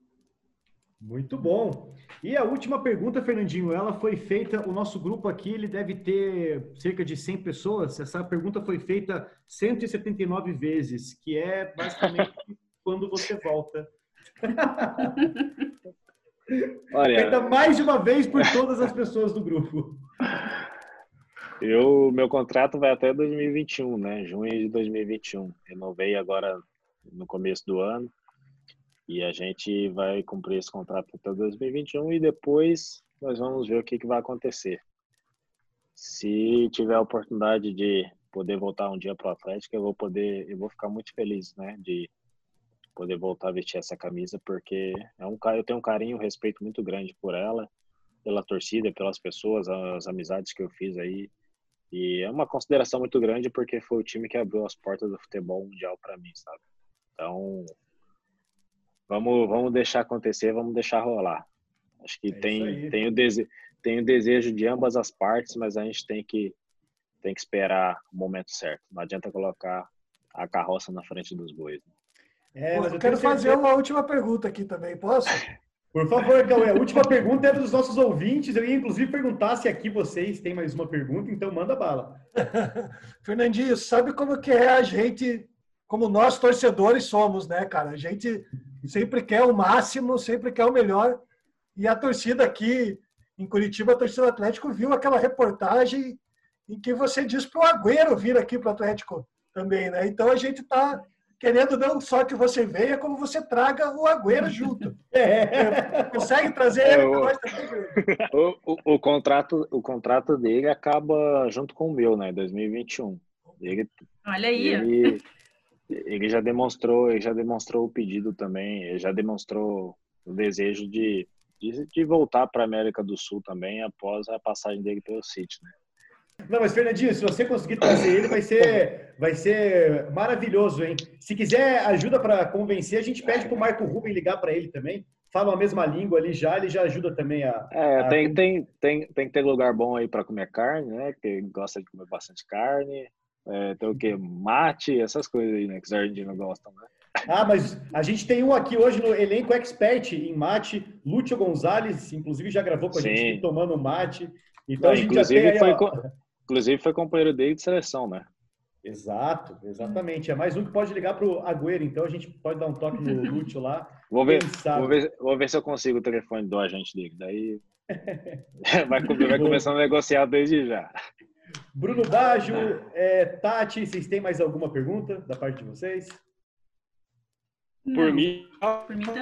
Muito bom. E a última pergunta, Fernandinho, ela foi feita, o nosso grupo aqui, ele deve ter cerca de 100 pessoas. Essa pergunta foi feita 179 vezes, que é basicamente quando você volta. Olha, feita mais de uma vez por todas as pessoas do grupo. Eu, meu contrato vai até 2021, né? Junho de 2021. Renovei agora no começo do ano. E a gente vai cumprir esse contrato até 2021 e depois nós vamos ver o que, que vai acontecer. Se tiver a oportunidade de poder voltar um dia para o Atlético, eu vou poder, eu vou ficar muito feliz, né, de poder voltar a vestir essa camisa, porque é um eu tenho um carinho, um respeito muito grande por ela, pela torcida, pelas pessoas, as amizades que eu fiz aí, e é uma consideração muito grande porque foi o time que abriu as portas do futebol mundial para mim, sabe? Então, Vamos, vamos deixar acontecer, vamos deixar rolar. Acho que é tem, tem, o dese, tem o desejo de ambas as partes, mas a gente tem que, tem que esperar o momento certo. Não adianta colocar a carroça na frente dos bois. É, eu, eu quero fazer uma última pergunta aqui também, posso? Por favor, Cauê, a última pergunta é dos nossos ouvintes. Eu ia inclusive perguntar se aqui vocês têm mais uma pergunta, então manda bala. Fernandinho, sabe como que é a gente, como nós torcedores somos, né, cara? A gente sempre quer o máximo, sempre quer o melhor. E a torcida aqui em Curitiba, a torcida do Atlético, viu aquela reportagem em que você diz para o Agüero vir aqui para o Atlético também, né? Então a gente está querendo não só que você venha, como você traga o Agüero junto. É. Consegue trazer é, ele o, nós também, o, o, o, contrato, o contrato dele acaba junto com o meu, né? 2021. Ele, Olha aí. Ele, ele já demonstrou, ele já demonstrou o pedido também, ele já demonstrou o desejo de, de, de voltar para a América do Sul também após a passagem dele pelo City, né? Não, mas Fernandinho, se você conseguir trazer ele, vai ser, vai ser maravilhoso, hein? Se quiser ajuda para convencer, a gente pede para o Marco Ruben ligar para ele também. Fala a mesma língua ali já, ele já ajuda também a. É, a... Tem, tem, tem, tem que ter lugar bom aí para comer carne, né? Que gosta de comer bastante carne. É, tem o quê? Mate, essas coisas aí, né? Que os argentinos gostam, né? Ah, mas a gente tem um aqui hoje no elenco expert em mate, Lúcio Gonzalez, inclusive já gravou com a Sim. gente tomando mate. Então Não, a gente inclusive, já tem aí, foi, inclusive foi companheiro dele de seleção, né? Exato, exatamente. É mais um que pode ligar para o Agüero, então a gente pode dar um toque no Lúcio lá. Vou ver, vou ver, vou ver se eu consigo o telefone do agente dele. Daí vai, vai começar a negociar desde já. Bruno Baggio, é, Tati, vocês têm mais alguma pergunta da parte de vocês? Não. Por mim, por mim tá.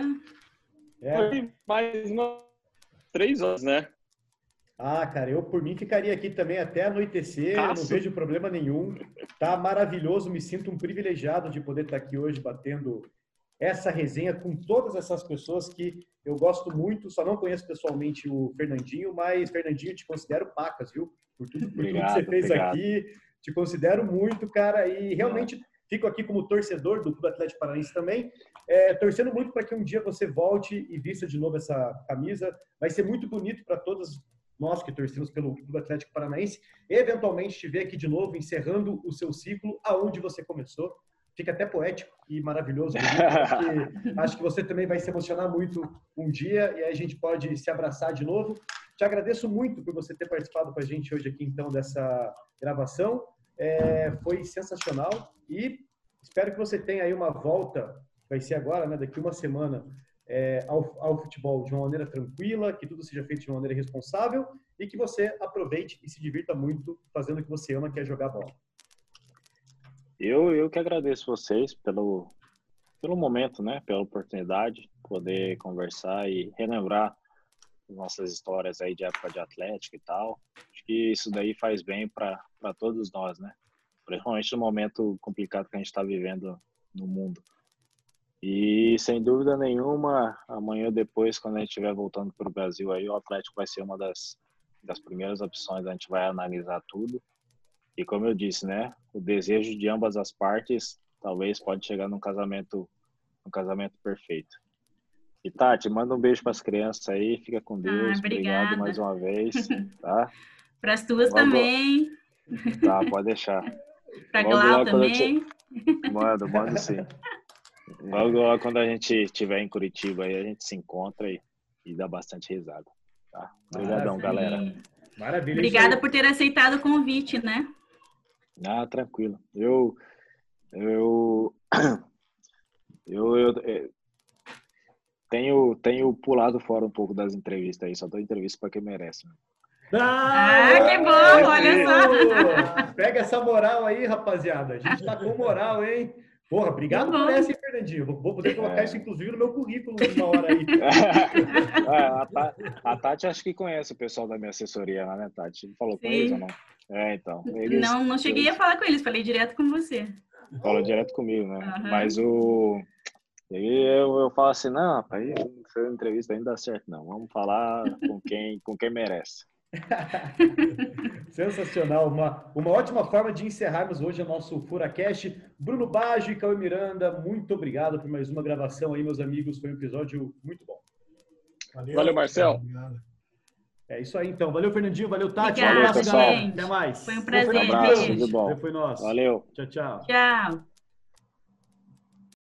É. mais uma, três horas, né? Ah, cara, eu por mim ficaria aqui também até anoitecer, não vejo problema nenhum. Tá maravilhoso, me sinto um privilegiado de poder estar aqui hoje batendo essa resenha com todas essas pessoas que eu gosto muito. Só não conheço pessoalmente o Fernandinho, mas Fernandinho te considero pacas, viu? Por tudo, por obrigado, tudo que você fez obrigado. aqui, te considero muito, cara, e realmente fico aqui como torcedor do Clube Atlético Paranaense também, é, torcendo muito para que um dia você volte e vista de novo essa camisa. Vai ser muito bonito para todos nós que torcemos pelo Clube Atlético Paranaense, eventualmente te ver aqui de novo, encerrando o seu ciclo aonde você começou. Fica até poético e maravilhoso. acho que você também vai se emocionar muito um dia e aí a gente pode se abraçar de novo. Te agradeço muito por você ter participado com a gente hoje aqui, então, dessa gravação. É, foi sensacional e espero que você tenha aí uma volta, vai ser agora, né, daqui uma semana, é, ao, ao, futebol de uma maneira tranquila, que tudo seja feito de uma maneira responsável e que você aproveite e se divirta muito fazendo o que você ama, que é jogar bola. Eu, eu que agradeço vocês pelo, pelo momento, né? Pela oportunidade, poder conversar e relembrar nossas histórias aí de época de Atlético e tal. Acho que isso daí faz bem para todos nós, né? Principalmente no momento complicado que a gente está vivendo no mundo. E sem dúvida nenhuma, amanhã depois, quando a gente estiver voltando para o Brasil, aí o Atlético vai ser uma das, das primeiras opções. A gente vai analisar tudo. E como eu disse, né, o desejo de ambas as partes talvez pode chegar num casamento, num casamento perfeito. E Tati, manda um beijo para as crianças aí, fica com Deus. Ah, obrigado mais uma vez, tá? para as tuas Logo... também. Tá, pode deixar. Para Glau também. Te... Mando, mando sim. Logo, logo quando a gente estiver em Curitiba aí, a gente se encontra e, e dá bastante risada. Tá? Obrigadão, galera. Maravilha. Obrigada por ter aceitado o convite, né? Ah, tranquilo. Eu, eu, eu, eu, eu tenho, tenho pulado fora um pouco das entrevistas aí, só dou entrevista para quem merece. Né? Ah, ah, que bom, olha só. Pega essa moral aí, rapaziada. A gente tá com moral, hein? Porra, obrigado por essa, hein, Fernandinho? Vou poder colocar é. isso, inclusive, no meu currículo uma hora aí. É, a, Tati, a, Tati, acho que conhece o pessoal da minha assessoria lá, né, Tati? Falou com eles ou não? É, então. Eles, não, não cheguei eles... a falar com eles, falei direto com você. Falou direto comigo, né? Uhum. Mas o. E aí eu, eu falo assim, não, rapaz, essa entrevista ainda dá certo, não. Vamos falar com quem, com quem merece. Sensacional, uma, uma ótima forma de encerrarmos hoje o nosso Furacast. Bruno Baggio e Cauê Miranda, muito obrigado por mais uma gravação aí, meus amigos. Foi um episódio muito bom. Valeu, Valeu Marcel. É isso aí, então. Valeu, Fernandinho. Valeu, Tati. Obrigada, um abraço, galera. Até mais. Foi um prazer. Um abraço. Foi nosso. Valeu. Tchau, tchau. Tchau.